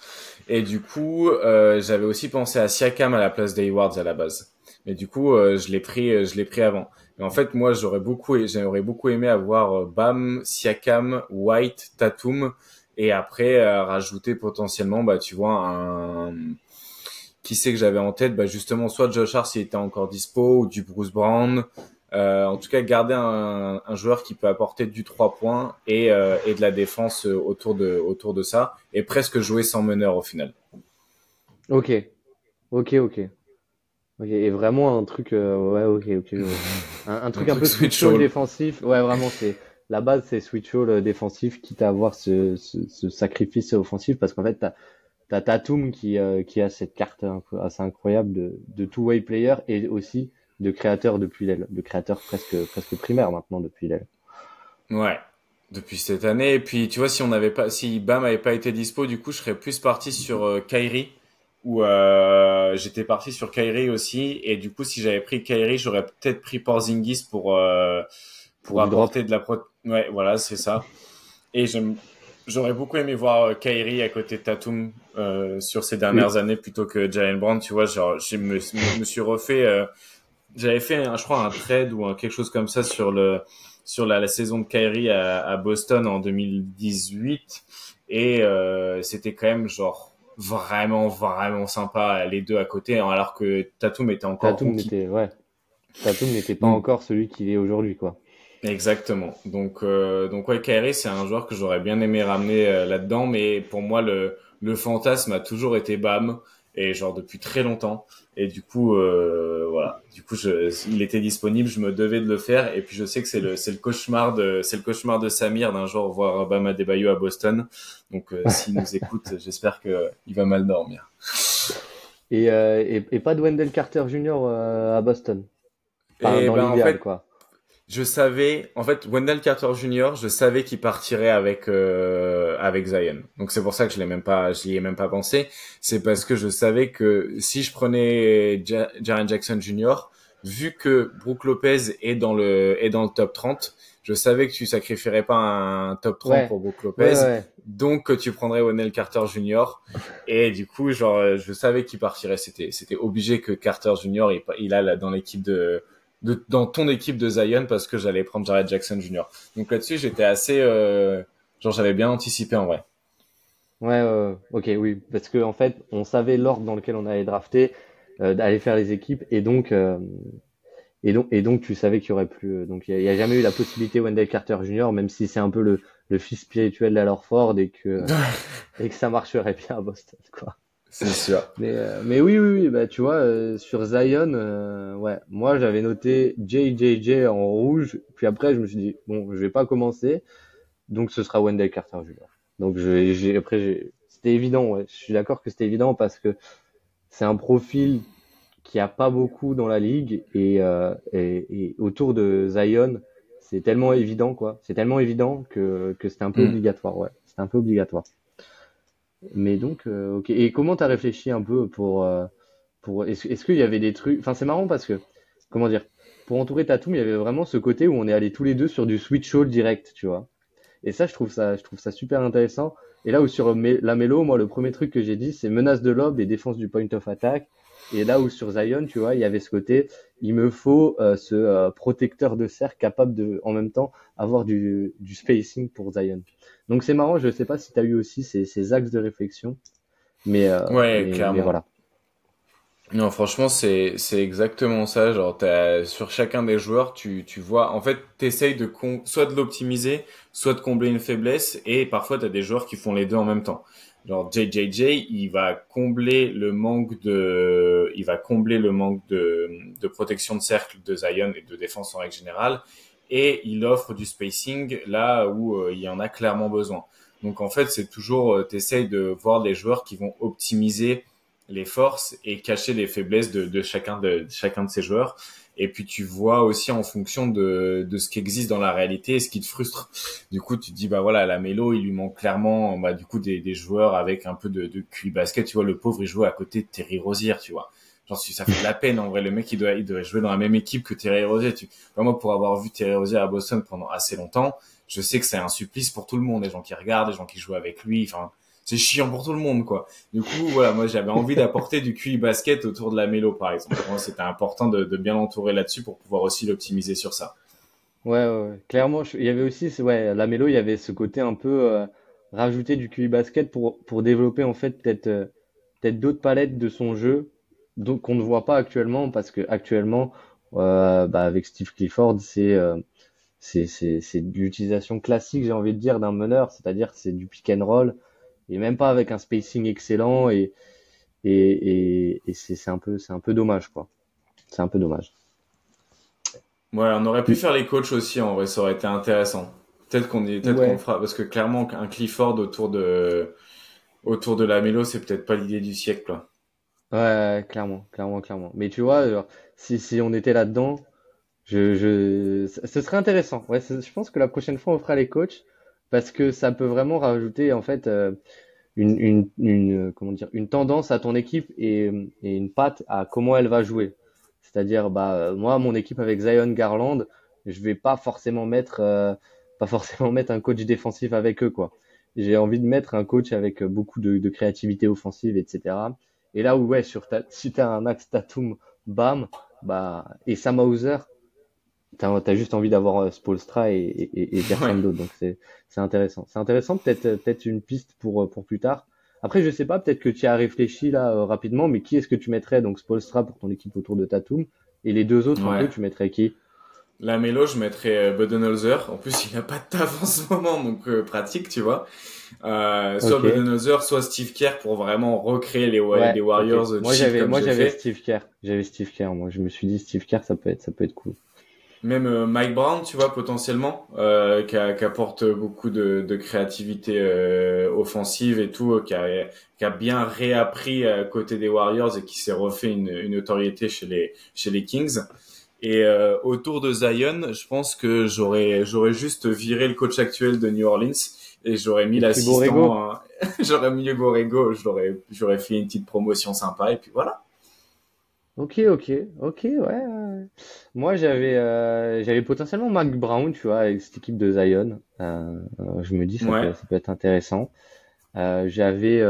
Et du coup, euh, j'avais aussi pensé à Siakam à la place d'Hayward à la base. Mais du coup, euh, je l'ai pris, euh, je l'ai pris avant. Et en fait, moi, j'aurais beaucoup, j'aurais beaucoup aimé avoir euh, Bam, Siakam, White, Tatum, et après euh, rajouter potentiellement, bah, tu vois, un qui c'est que j'avais en tête, bah justement, soit Josh Hart s'il était encore dispo, ou du Bruce Brown. Euh, en tout cas, garder un, un joueur qui peut apporter du 3 points et, euh, et de la défense euh, autour de, autour de ça, et presque jouer sans meneur au final. Ok, ok, ok. Ok, et vraiment un truc, euh, ouais, ok, ok. ouais. Un, un [LAUGHS] truc Un un truc peu switch all défensif. Ouais, vraiment, c'est la base, c'est switch all euh, défensif, quitte à avoir ce, ce, ce sacrifice offensif, parce qu'en fait, t'as t'as Tatum qui euh, qui a cette carte un peu assez incroyable de, de two-way player et aussi de créateur depuis l'aile, de créateur presque presque primaire maintenant depuis l'aile. Ouais, depuis cette année. Et puis, tu vois, si on n'avait pas, si Bam avait pas été dispo, du coup, je serais plus parti sur euh, Kyrie, ou euh, j'étais parti sur Kyrie aussi. Et du coup, si j'avais pris Kyrie, j'aurais peut-être pris Porzingis pour euh, pour Pour apporter de la pro. Ouais, voilà, c'est ça. Et j'aime, j'aurais beaucoup aimé voir euh, Kyrie à côté de Tatum euh, sur ces dernières années plutôt que Jalen Brown. Tu vois, genre, je me, me suis refait. J'avais fait, un, je crois, un trade ou un, quelque chose comme ça sur le sur la, la saison de Kyrie à, à Boston en 2018 et euh, c'était quand même genre vraiment vraiment sympa les deux à côté hein, alors que Tatum était encore Tatum n'était, ouais, Tatum n'était pas Mm. encore celui qu'il est aujourd'hui, quoi. Exactement. Donc euh, donc ouais Kyrie c'est un joueur que j'aurais bien aimé ramener euh, là-dedans mais pour moi le le fantasme a toujours été Bam et genre depuis très longtemps et du coup euh, voilà du coup je, il était disponible je me devais de le faire et puis je sais que c'est le c'est le cauchemar de c'est le cauchemar de Samir d'un jour voir Bam Adebayo à Boston donc euh, [LAUGHS] s'il nous écoute j'espère que il va mal dormir Et, euh, et, et pas de Wendell Carter Jr. euh, à Boston. Enfin, et dans ben en l'idéal, fait quoi. Je savais en fait Wendell Carter Jr. je savais qu'il partirait avec euh, avec Zion donc c'est pour ça que je l'ai même pas j'y ai même pas pensé c'est parce que je savais que si je prenais Ja- Jaren Jackson Jr. vu que Brook Lopez est dans le est dans le top 30, je savais que tu sacrifierais pas un top 30 pour Brook Lopez, donc que tu prendrais Wendell Carter Jr. Et du coup, genre, je savais qu'il partirait. C'était, c'était obligé que Carter Jr. il, il a là dans l'équipe de, de, dans ton équipe de Zion parce que j'allais prendre Jared Jackson Jr. Donc là-dessus, j'étais assez, euh, genre, j'avais bien anticipé en vrai. Ouais, ok, oui, parce que en fait, on savait l'ordre dans lequel on allait drafter, euh, d'aller faire les équipes, et donc, euh, et donc, et donc, tu savais qu'il y aurait plus. Euh, donc, il n'y a, jamais eu la possibilité Wendell Carter Jr., même si c'est un peu le, le fils spirituel d'Alor Ford et que, [LAUGHS] et que ça marcherait bien à Boston, quoi. C'est sûr. [LAUGHS] Mais, euh, mais oui, oui, oui, bah, tu vois, euh, sur Zion, ouais, moi, j'avais noté JJJ en rouge, puis après, je me suis dit, bon, je vais pas commencer, donc ce sera Wendell Carter Jr. Donc, j'ai, après, c'était évident, ouais, je suis d'accord que c'était évident parce que c'est un profil qui a pas beaucoup dans la ligue et, euh, et, et autour de Zion, c'est tellement évident quoi. C'est tellement évident que, que c'était un peu mm. obligatoire, ouais. C'était un peu obligatoire. Mais donc, euh, ok. Et comment t'as réfléchi un peu pour euh, pour est-ce qu'il y avait des trucs Enfin, c'est marrant parce que comment dire Pour entourer Tatum, il y avait vraiment ce côté où on est allé tous les deux sur du switch all direct, tu vois. Et ça, je trouve ça, je trouve ça super intéressant. Et là où sur la mélo, moi, le premier truc que j'ai dit, c'est menace de lob et défense du point of attack. Et là où sur Zion, tu vois, il y avait ce côté, il me faut euh, ce euh, protecteur de cercle capable de, en même temps, avoir du, du spacing pour Zion. Donc c'est marrant, je sais pas si tu as eu aussi ces, ces, axes de réflexion, mais, euh, ouais, clairement. voilà. Non, franchement, c'est c'est exactement ça. Genre, sur chacun des joueurs, tu tu vois, en fait, t'essayes de soit de l'optimiser, soit de combler une faiblesse, et parfois t'as des joueurs qui font les deux en même temps. Genre JJJ, il va combler le manque de, il va combler le manque de, de protection de cercle de Zion et de défense en règle générale, et il offre du spacing là où euh, il y en a clairement besoin. Donc en fait, c'est toujours, euh, t'essayes de voir des joueurs qui vont optimiser les forces et cacher les faiblesses de, chacun de chacun de ces joueurs. Et puis tu vois aussi en fonction de, de ce qui existe dans la réalité ce qui te frustre. Du coup, tu te dis bah voilà, la Mélo, il lui manque clairement bah du coup des, des joueurs avec un peu de, de basket. Tu vois, le pauvre il joue à côté de Terry Rozier, tu vois. Genre ça fait de la peine en vrai. Le mec il doit il devrait jouer dans la même équipe que Terry Rozier. Tu... moi pour avoir vu Terry Rozier à Boston pendant assez longtemps, je sais que c'est un supplice pour tout le monde. Les gens qui regardent, les gens qui jouent avec lui. Enfin c'est chiant pour tout le monde, quoi. Du coup, voilà, moi, j'avais envie d'apporter du QI basket autour de la mélo, par exemple. Pour moi, c'était important de, bien l'entourer là-dessus pour pouvoir aussi l'optimiser sur ça. Ouais, ouais, clairement, il y avait aussi, ouais, la mélo, il y avait ce côté un peu euh, rajouter du QI basket pour pour développer en fait peut-être euh, peut-être d'autres palettes de son jeu, qu'on ne voit pas actuellement parce que actuellement, euh, bah, avec Steve Clifford, c'est euh, c'est l'utilisation classique, j'ai envie de dire, d'un meneur, c'est-à-dire c'est du pick and roll et même pas avec un spacing excellent et et, et, c'est un peu c'est un peu dommage quoi. C'est un peu dommage. Ouais, on aurait pu faire les coachs aussi en vrai, ça aurait été intéressant. Peut-être qu'on est peut-être qu'on fera parce que clairement un Clifford autour de autour de la mélo, c'est peut-être pas l'idée du siècle quoi. Ouais, clairement, clairement, clairement. Mais tu vois, si si on était là-dedans, je je ce serait intéressant. Ouais, je pense que la prochaine fois on fera les coachs parce que ça peut vraiment rajouter en fait euh, une, une, une, comment dire une tendance à ton équipe et, une patte à comment elle va jouer. C'est-à-dire bah moi mon équipe avec Zion Garland, je vais pas forcément mettre euh, pas forcément mettre un coach défensif avec eux quoi. J'ai envie de mettre un coach avec beaucoup de, de créativité offensive etc. Et là où ouais sur ta, si t'as un axe Tatum bam bah et Sam Hauser T'as as juste envie d'avoir euh, Spolstra et, et, et [LAUGHS] personne d'autre, donc c'est intéressant. C'est intéressant, peut-être euh, peut-être une piste pour euh, pour plus tard. Après, je sais pas, peut-être que tu as réfléchi là rapidement, mais qui est-ce que tu mettrais donc Spolstra pour ton équipe autour de Tatum et les deux autres ouais. tu mettrais qui? La Mélo, je mettrais Budenholzer. En plus, il n'a pas de taf en ce moment, donc pratique, tu vois. Euh, soit okay. Budenholzer, soit Steve Kerr pour vraiment recréer les, ouais, les Warriors. Okay. Moi, j'avais moi j'avais Steve Kerr. J'avais Steve Kerr. Moi, je me suis dit Steve Kerr, ça peut être ça peut être cool même euh, Mike Brown, tu vois, potentiellement, euh, qui, a, qui, apporte beaucoup de, de créativité euh, offensive et tout, qui a, qui a bien réappris à côté des Warriors et qui s'est refait une, une notoriété chez les, chez les Kings. Et euh, autour de Zion, je pense que j'aurais j'aurais juste viré le coach actuel de New Orleans et j'aurais mis l'assistant, hein. [LAUGHS] j'aurais mis Borrego, j'aurais j'aurais fait une petite promotion sympa et puis voilà. Ok, ok, ok, ouais. Moi, j'avais euh, j'avais potentiellement Mac Brown, tu vois, avec cette équipe de Zion. Euh, euh, je me dis, ça, Ouais. peut, ça peut être intéressant. Euh, j'avais,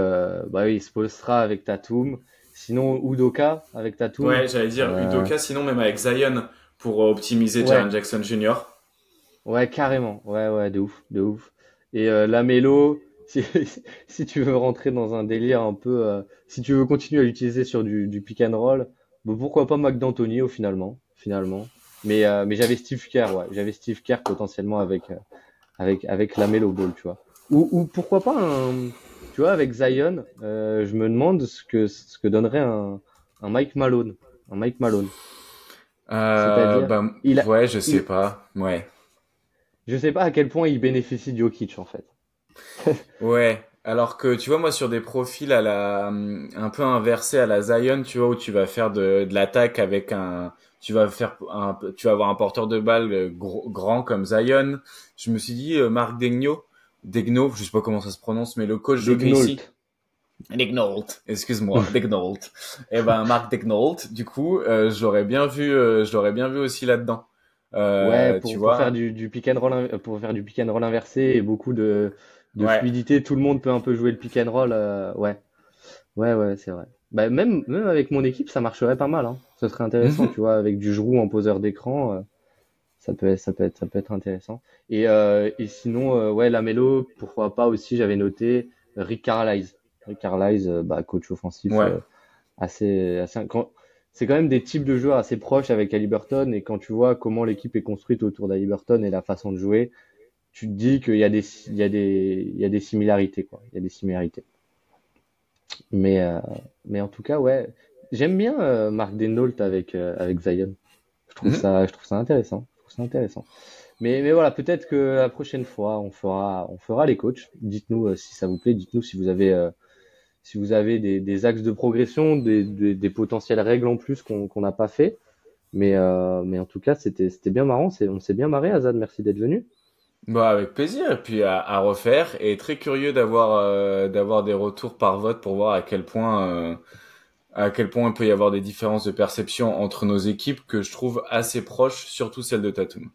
bah oui, Spolstra avec Tatum. Sinon, Udoka avec Tatum. Ouais, j'allais dire Udoka, sinon même avec Zion pour optimiser Ouais. Jaren Jackson Jr. Ouais, carrément. Ouais, ouais, de ouf, de ouf. Et Lamelo, [LAUGHS] si, si tu veux rentrer dans un délire un peu, si tu veux continuer à l'utiliser sur du, du pick and roll, bon, pourquoi pas Mac D'Antoni au finalement, finalement. Mais euh, mais j'avais Steve Kerr, ouais, j'avais Steve Kerr potentiellement avec euh, avec avec Lamelo Ball, tu vois. Ou ou pourquoi pas un, tu vois, avec Zion, euh, je me demande ce que ce que donnerait un un Mike Malone, un Mike Malone. Euh, bah, il a- ouais, je sais il- pas. Ouais. Je sais pas à quel point il bénéficie de Jokic en fait. Ouais. Alors que tu vois, moi, sur des profils à la, hum, un peu inversés à la Zion, tu vois, où tu vas faire de, de l'attaque avec un, tu vas faire un, tu vas avoir un porteur de balle euh, gros- grand comme Zion. Je me suis dit, euh, Marc Degno, Degno, je sais pas comment ça se prononce, mais le coach de Degnault. Degnault, excuse-moi, [LAUGHS] Degnault. Eh ben, Marc Degnault, du coup, euh, je l'aurais bien vu, euh, je l'aurais bien vu aussi là-dedans. Euh, Ouais, pour, tu pour vois. faire du, du pick and roll, pour faire du pick and roll inversé et beaucoup de, de Ouais. fluidité, tout le monde peut un peu jouer le pick and roll. euh, ouais, ouais, ouais, c'est vrai. Bah, même, même avec mon équipe, ça marcherait pas mal. Hein. Ce serait intéressant, Mhm. tu vois, avec du Giroud en poseur d'écran, euh, ça peut, être- ça peut être, ça peut être intéressant. Et, euh, et sinon, ouais, Lamelo, pourquoi pas aussi, j'avais noté Rick Carlisle. Rick Carlisle, bah, coach offensif, Ouais. assez, assez, quand- c'est quand même des types de joueurs assez proches avec Haliburton et quand tu vois comment l'équipe est construite autour d'Haliburton et la façon de jouer, tu te dis qu'il y a des, il y a des, il y a des similarités, quoi. Il y a des similarités. Mais, euh, mais en tout cas, ouais, j'aime bien euh, Mark Denault avec, euh, avec Zion. Je trouve Mhm. ça, je trouve ça intéressant. Je trouve ça intéressant. Mais, mais voilà, peut-être que la prochaine fois, on fera, on fera les coachs. Dites-nous euh, si ça vous plaît. Dites-nous si vous avez, euh, si vous avez des, des axes de progression, des, des, des potentielles règles en plus qu'on qu'on n'a pas fait. Mais, euh, mais en tout cas, c'était, bien marrant. On s'est bien marré, Azad. Merci d'être venu. Bah avec plaisir et puis à, refaire et très curieux d'avoir euh, d'avoir des retours par vote pour voir à quel point euh, à quel point il peut y avoir des différences de perception entre nos équipes que je trouve assez proches, surtout celle de Tatum.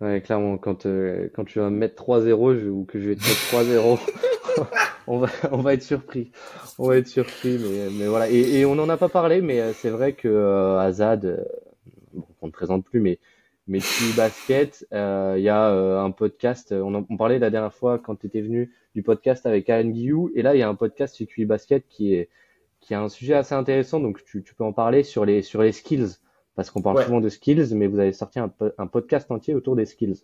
Ouais, clairement, quand, euh, quand tu vas me mettre 3-0 je- ou que je vais te mettre 3-0, [LAUGHS] on va, on va être surpris. On va être surpris, mais, mais voilà. Et, on n'en a pas parlé, mais c'est vrai que Azad, bon, on ne présente plus, mais, mais QI Basket, euh, il y a euh, un podcast, on, en, on parlait la dernière fois quand tu étais venu du podcast avec Alan Guillou, et là, il y a un podcast sur QI Basket qui est, qui a un sujet assez intéressant, donc tu, tu peux en parler sur les, sur les skills. Parce qu'on parle Ouais. souvent de skills, mais vous avez sorti un, un podcast entier autour des skills.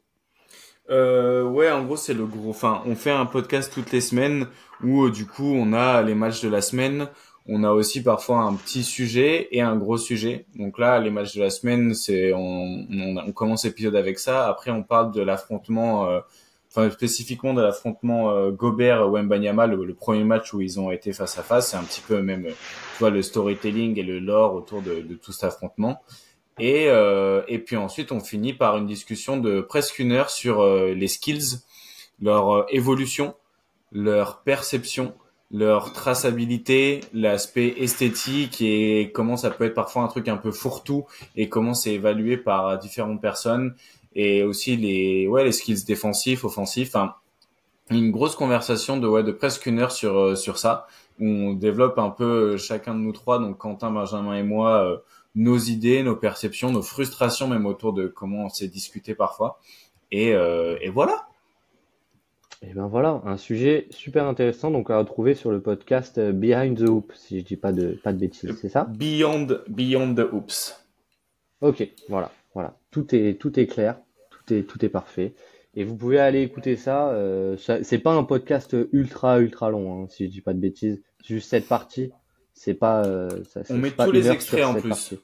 Euh, ouais, en gros, c'est le gros. Enfin, on fait un podcast toutes les semaines où, euh, du coup, on a les matchs de la semaine. On a aussi parfois un petit sujet et un gros sujet. Donc là, les matchs de la semaine, c'est on, on, on commence l'épisode avec ça. Après, on parle de l'affrontement, euh, enfin spécifiquement de l'affrontement euh, Gobert Wembanyama, le, premier match où ils ont été face à face. C'est un petit peu même, tu vois, le storytelling et le lore autour de, de tout cet affrontement. Et, euh, et puis ensuite, on finit par une discussion de presque une heure sur euh, les skills, leur euh, évolution, leur perception, leur traçabilité, l'aspect esthétique et comment ça peut être parfois un truc un peu fourre-tout et comment c'est évalué par différentes personnes et aussi les ouais les skills défensifs, offensifs. Enfin, une grosse conversation de ouais de presque une heure sur euh, sur ça où on développe un peu euh, chacun de nous trois donc Quentin, Benjamin et moi euh, nos idées, nos perceptions, nos frustrations même autour de comment on s'est discuté parfois. Et, et voilà. Et ben voilà, un sujet super intéressant donc à retrouver sur le podcast euh, Behind the Hoop, si je dis pas de pas de bêtises, c'est ça? Beyond, beyond the hoops. Ok, voilà, voilà, tout est tout est clair, tout est tout est parfait. Et vous pouvez aller écouter ça. euh, ça- c'est pas un podcast ultra ultra long, hein, si je dis pas de bêtises. Juste cette partie, c'est pas. euh, ça- c'est met pas tous les extraits en plus. partie.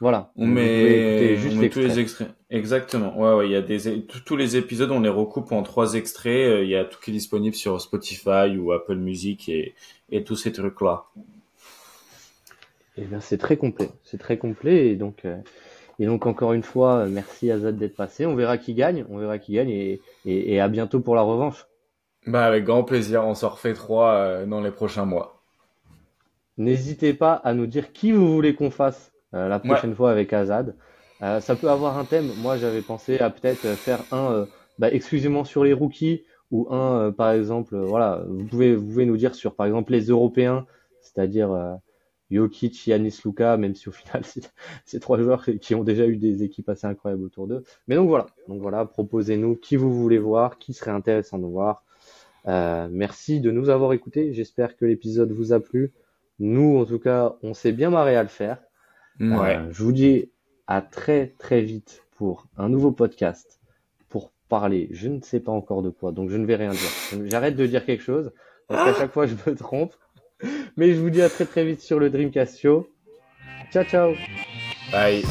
Voilà. On met, on juste met tous les extraits. Exactement. Ouais, ouais, il y a des, tous les épisodes, on les recoupe en trois extraits. Euh, Il y a tout qui est disponible sur Spotify ou Apple Music et, et tous ces trucs-là. Eh bien, c'est très complet, c'est très complet et donc euh, et donc encore une fois, euh, merci Azad d'être passé. On verra qui gagne, on verra qui gagne et, et, et à bientôt pour la revanche. Bah, avec grand plaisir. On s'en refait trois dans les prochains mois. N'hésitez pas à nous dire qui vous voulez qu'on fasse la prochaine fois avec Azad. ça peut avoir un thème. Moi, j'avais pensé à peut-être faire un bah, exclusivement sur les rookies ou un, par exemple, voilà, vous pouvez, vous pouvez nous dire sur, par exemple, les Européens, c'est-à-dire Jokic, Yanis, Luka, même si au [LAUGHS] final c'est trois joueurs qui ont déjà eu des équipes assez incroyables autour d'eux. Mais donc voilà, donc voilà, proposez-nous qui vous voulez voir, qui serait intéressant de voir. Euh, merci de nous avoir écoutés. J'espère que l'épisode vous a plu. Nous, en tout cas, on s'est bien marré à le faire. Ouais. Euh, je vous dis à très très vite pour un nouveau podcast pour parler. Je ne sais pas encore de quoi, donc je ne vais rien dire. J'arrête de dire quelque chose parce qu'à chaque fois je me trompe. Mais je vous dis à très très vite sur le Dreamcast Show. Ciao ciao. Bye.